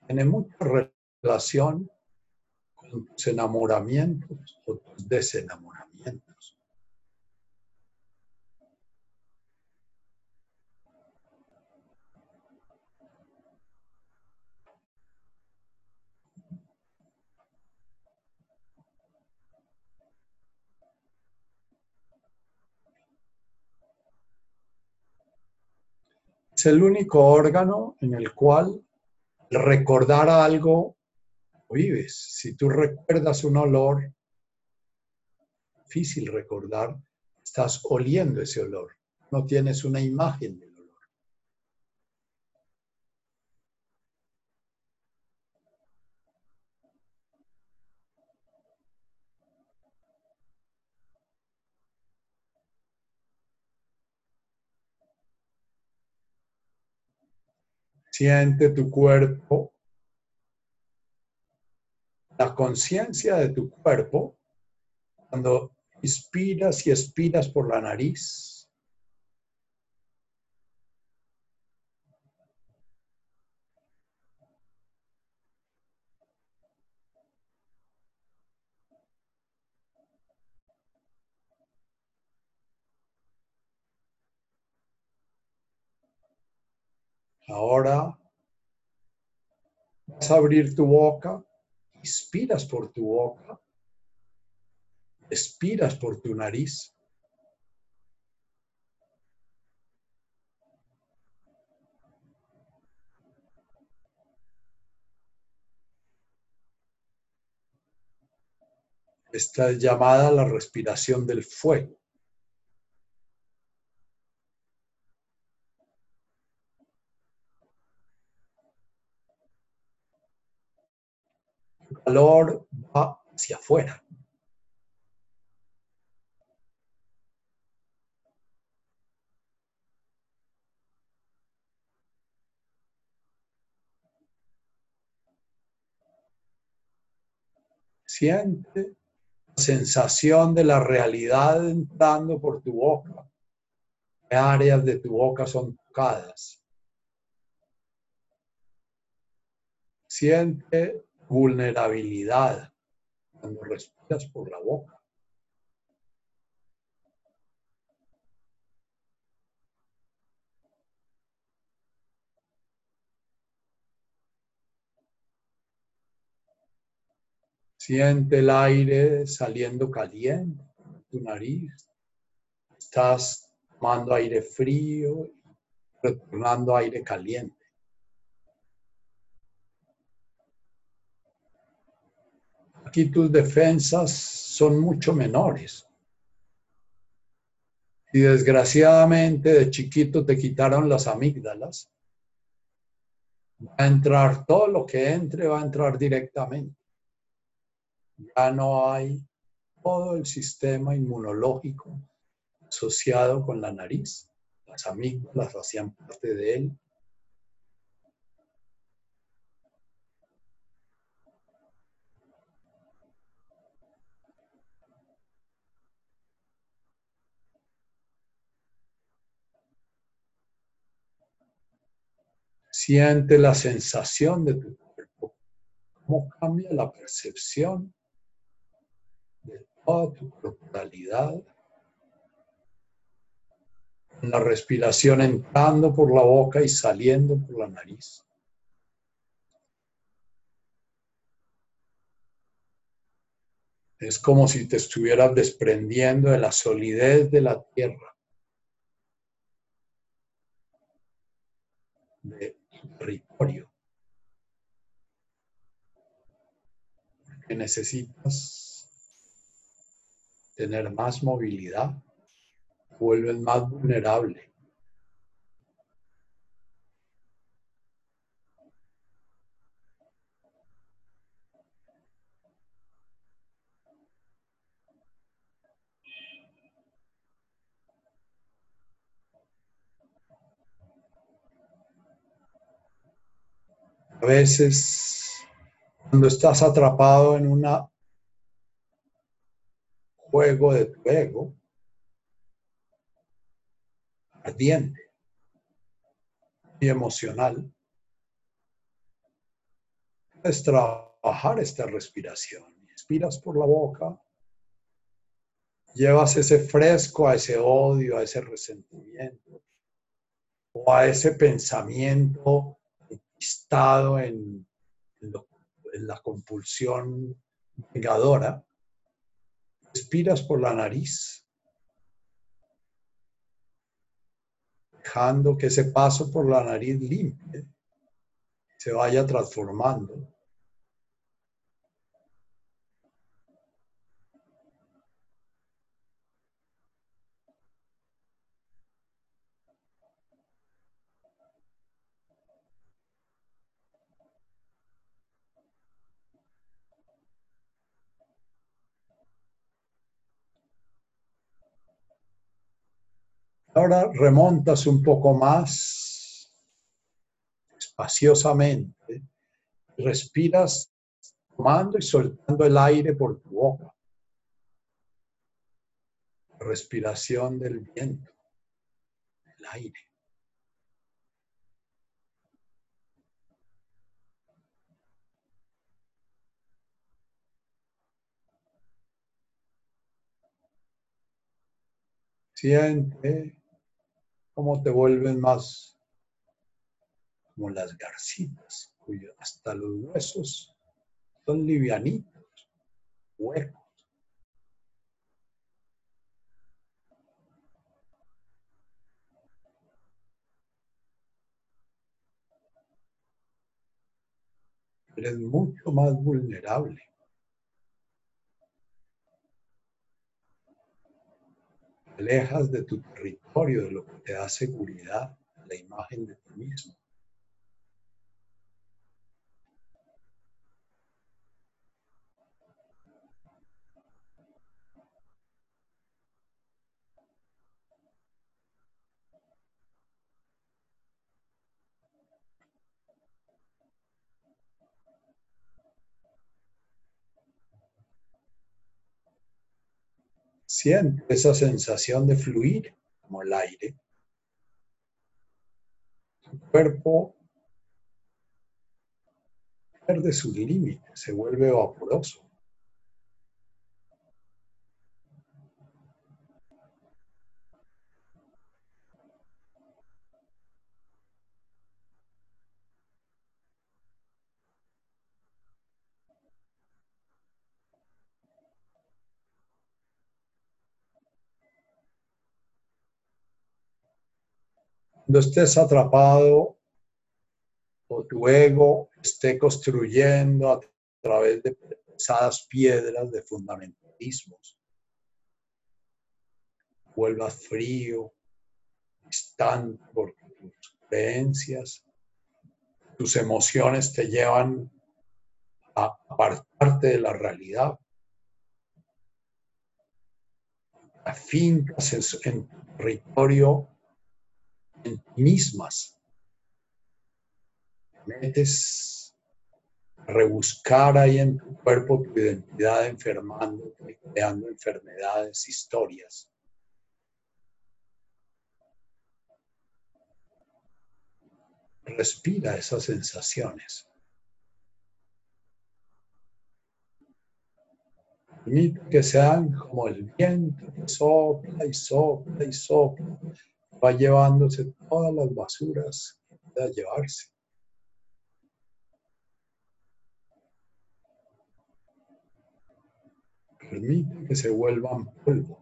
Tiene mucha relación con tus enamoramientos o tus desenamoramientos. Es el único órgano en el cual recordar algo vives. Si tú recuerdas un olor, difícil recordar, estás oliendo ese olor. No tienes una imagen del olor. Siente tu cuerpo, la conciencia de tu cuerpo cuando inspiras y expiras por la nariz. Ahora vas a abrir tu boca, inspiras por tu boca, expiras por tu nariz. Esta es llamada la respiración del fuego. Va hacia afuera. Siente la sensación de la realidad entrando por tu boca. ¿Qué áreas de tu boca son tocadas? Siente vulnerabilidad cuando respiras por la boca. Siente el aire saliendo caliente tu nariz. Estás tomando aire frío, retornando aire caliente. Aquí tus defensas son mucho menores. Y desgraciadamente de chiquito te quitaron las amígdalas, va a entrar todo lo que entre, va a entrar directamente. Ya no hay todo el sistema inmunológico asociado con la nariz. Las amígdalas hacían parte de él. Siente la sensación de tu cuerpo, cómo cambia la percepción del toda tu corporalidad. La respiración entrando por la boca y saliendo por la nariz. Es como si te estuvieras desprendiendo de la solidez de la tierra, de territorio. Que necesitas tener más movilidad, vuelves más vulnerable. A veces, cuando estás atrapado en un juego de tu ego, ardiente y emocional, puedes trabajar esta respiración. Inspiras por la boca, llevas ese fresco a ese odio, a ese resentimiento o a ese pensamiento estado en, la compulsión vengadora, respiras por la nariz, dejando que ese paso por la nariz limpie se vaya transformando Ahora remontas un poco más espaciosamente. Respiras tomando y soltando el aire por tu boca. Respiración del viento, el aire. Siente cómo te vuelven más como las garcitas, cuyos hasta los huesos son livianitos, huecos. Eres mucho más vulnerable. Alejas de tu territorio, de lo que te da seguridad, la imagen de ti mismo. Siente esa sensación de fluir como el aire. Tu cuerpo pierde sus límites, se vuelve vaporoso. Cuando estés atrapado o tu ego esté construyendo a través de pesadas piedras de fundamentalismos, vuelvas frío, distante, porque tus creencias, tus emociones te llevan a apartarte de la realidad. Afincas en territorio en ti mismas. metes rebuscar ahí en tu cuerpo tu identidad enfermando, creando enfermedades, historias. Respira esas sensaciones. Permite que sean como el viento que sopla y sopla y sopla, va llevándose todas las basuras a llevarse. Permite que se vuelvan polvo.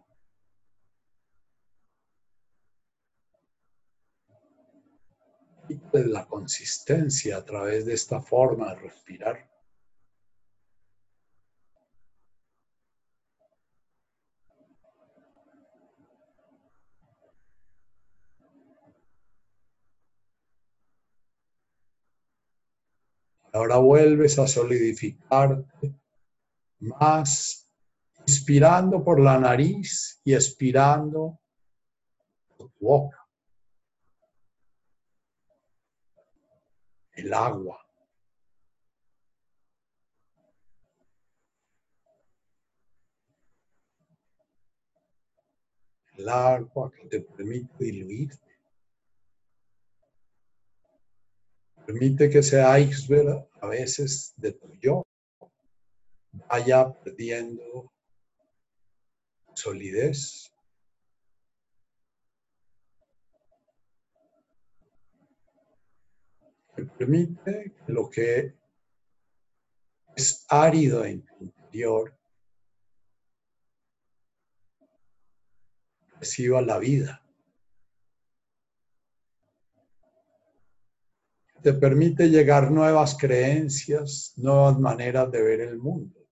la consistencia a través de esta forma de respirar. Ahora vuelves a solidificarte más, inspirando por la nariz y expirando por tu boca. El agua. El agua que te permite diluirte. Permite que ese iceberg a veces de tu yo vaya perdiendo solidez. Que permite que lo que es árido en tu interior reciba la vida. Te permite llegar nuevas creencias, nuevas maneras de ver el mundo,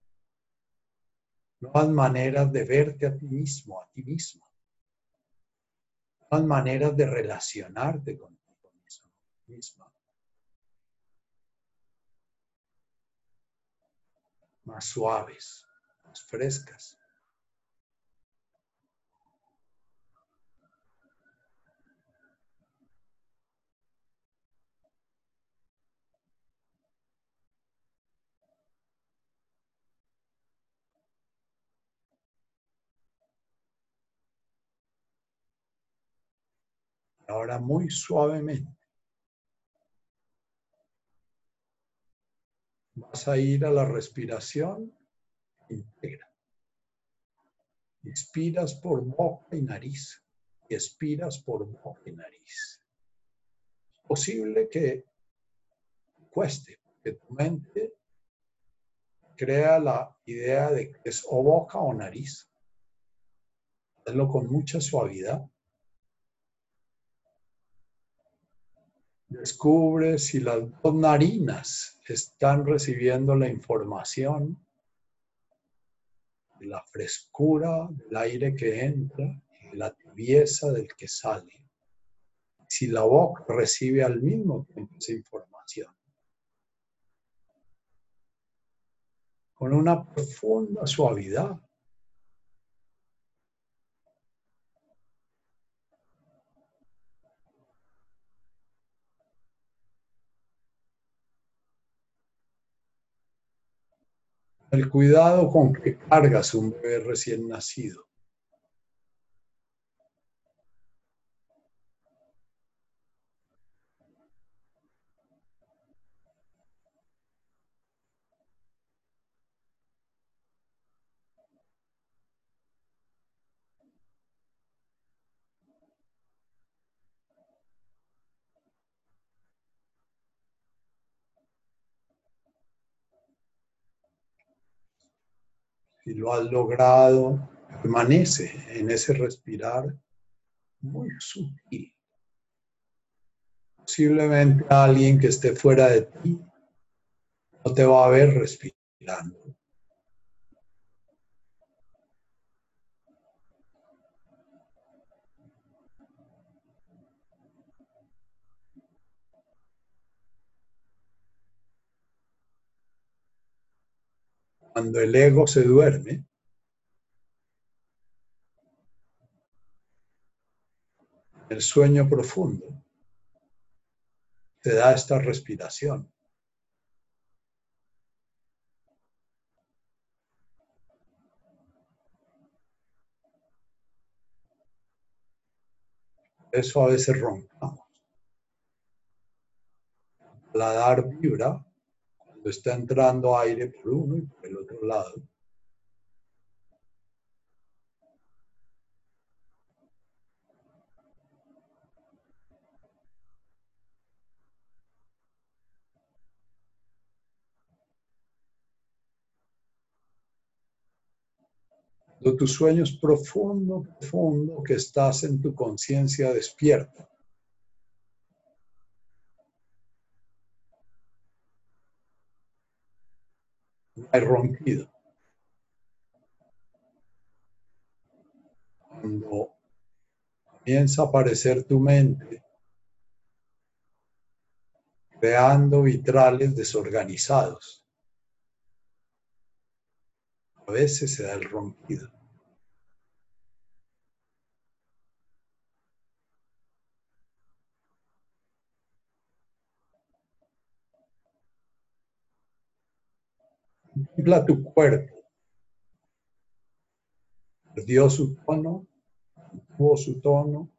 nuevas maneras de verte a ti mismo, a ti mismo, nuevas maneras de relacionarte contigo mismo, más suaves, más frescas. Ahora muy suavemente. Vas a ir a la respiración íntegra. Inspiras por boca y nariz y expiras por boca y nariz. Es posible que cueste, que tu mente crea la idea de que es o boca o nariz. Hazlo con mucha suavidad Descubre si las dos narinas están recibiendo la información de la frescura del aire que entra y de la tibieza del que sale. Si la boca recibe al mismo tiempo esa información. Con una profunda suavidad. El cuidado con que cargas un bebé recién nacido. Si lo has logrado, permanece en ese respirar muy sutil. Posiblemente alguien que esté fuera de ti no te va a ver respirando. Cuando el ego se duerme, el sueño profundo, te da esta respiración. Eso a veces roncamos. La dar vibra está entrando aire por uno y por el otro lado. Cuando tu sueño profundo, profundo, que estás en tu conciencia despierta. Hay ronquido. Cuando comienza a aparecer tu mente, creando vitrales desorganizados. A veces se da el rompido. Contempla tu cuerpo. Perdió su tono, tuvo su tono,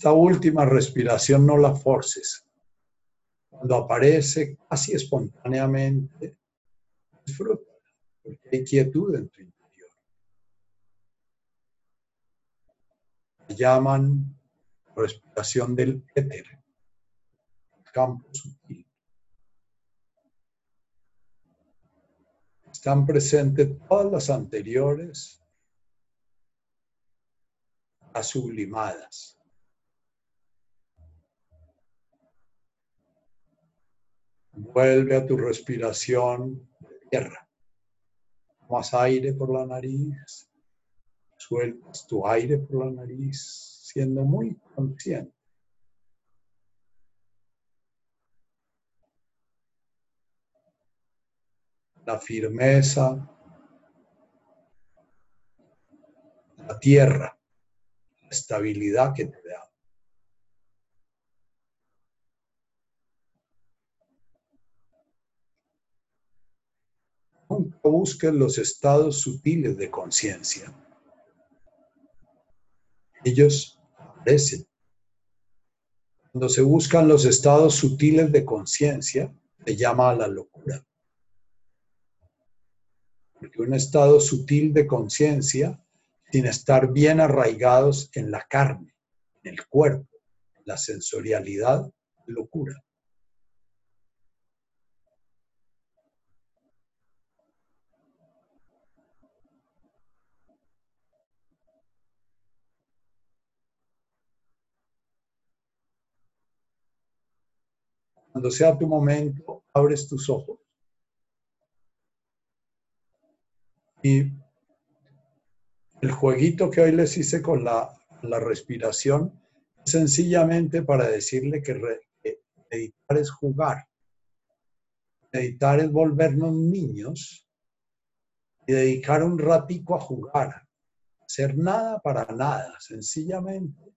Esta última respiración no la forces. Cuando aparece casi espontáneamente, disfruta, porque hay quietud en tu interior. llaman respiración del éter, el campo sutil. Están presentes todas las anteriores, las sublimadas. Vuelve a tu respiración tierra. Tomas aire por la nariz. Sueltas tu aire por la nariz, siendo muy consciente. La firmeza, la tierra, la estabilidad que te da. Nunca busques los estados sutiles de conciencia. Ellos aparecen. Cuando se buscan los estados sutiles de conciencia, se llama a la locura. Porque un estado sutil de conciencia, sin estar bien arraigados en la carne, en el cuerpo, en la sensorialidad, locura. Cuando sea tu momento, abres tus ojos. Y el jueguito que hoy les hice con la, respiración sencillamente para decirle que, meditar es jugar. Meditar es volvernos niños y dedicar un ratico a jugar. Hacer nada para nada, sencillamente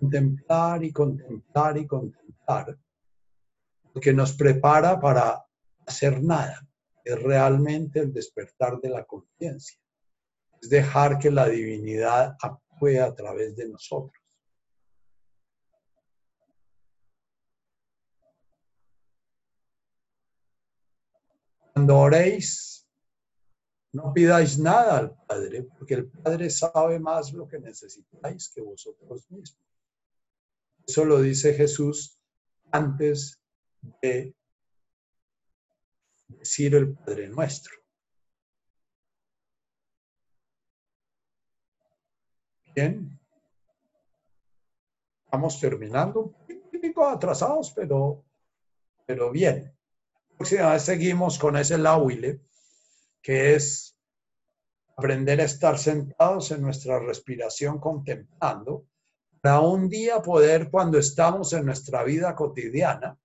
contemplar y contemplar y contemplar que nos prepara para hacer nada. Es realmente el despertar de la conciencia. Es dejar que la divinidad actúe a través de nosotros. Cuando oréis, no pidáis nada al Padre, porque el Padre sabe más lo que necesitáis que vosotros mismos. Eso lo dice Jesús antes de decir el Padre Nuestro. Bien. Estamos terminando un poco atrasados, pero, pero bien. Próxima vez seguimos con ese lauile, que es aprender a estar sentados en nuestra respiración contemplando, para un día poder, cuando estamos en nuestra vida cotidiana,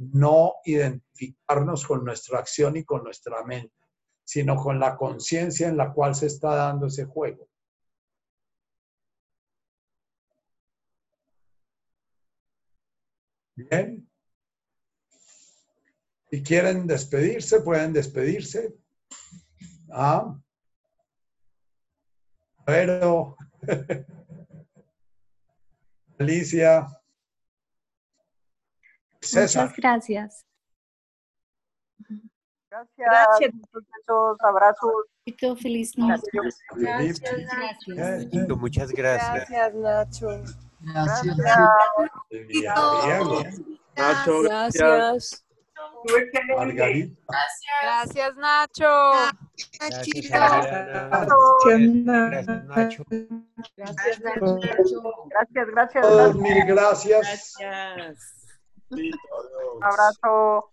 no identificarnos con nuestra acción y con nuestra mente, sino con la conciencia en la cual se está dando ese juego. Bien. Si quieren despedirse, pueden despedirse. Ah. Pero Alicia. César. Muchas gracias. Gracias. Gracias. Muchos abrazos. Feliz noche. Felipe. Gracias. Eh, Muchas gracias. Gracias, Nacho. Gracias. Diego, Nacho, Gracias. Margarita. Gracias, Nacho. Gracias, Adriana. Gracias, Nacho. Gracias, Gracias, gracias. Todos gracias. Gracias. Un abrazo.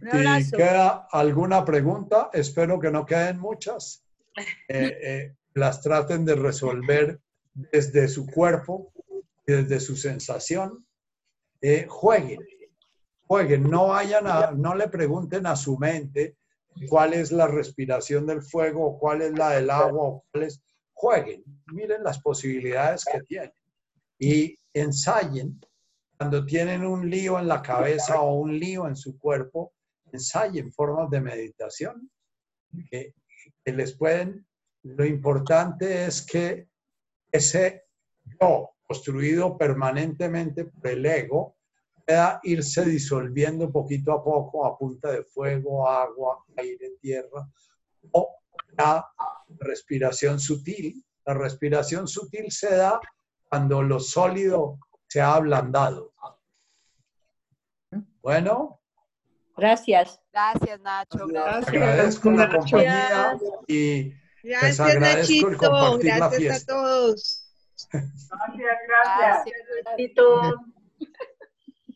Si abrazo. queda alguna pregunta, espero que no queden muchas. Eh, eh, las traten de resolver desde su cuerpo, desde su sensación. Eh, jueguen, jueguen, no vayan a, no le pregunten a su mente cuál es la respiración del fuego, cuál es la del agua, o cuál es. Jueguen, miren las posibilidades que tienen y ensayen cuando tienen un lío en la cabeza o un lío en su cuerpo, ensayen formas de meditación que, que les pueden, lo importante es que ese yo construido permanentemente por el ego pueda irse disolviendo poquito a poco a punta de fuego, agua, aire, tierra o la respiración sutil. La respiración sutil se da cuando lo sólido se ha ablandado. Bueno, Gracias. Gracias, Nacho. Gracias. agradezco la compañía y les Gracias, agradezco el Nachito. compartir la Gracias a todos. Gracias, gracias. Gracias.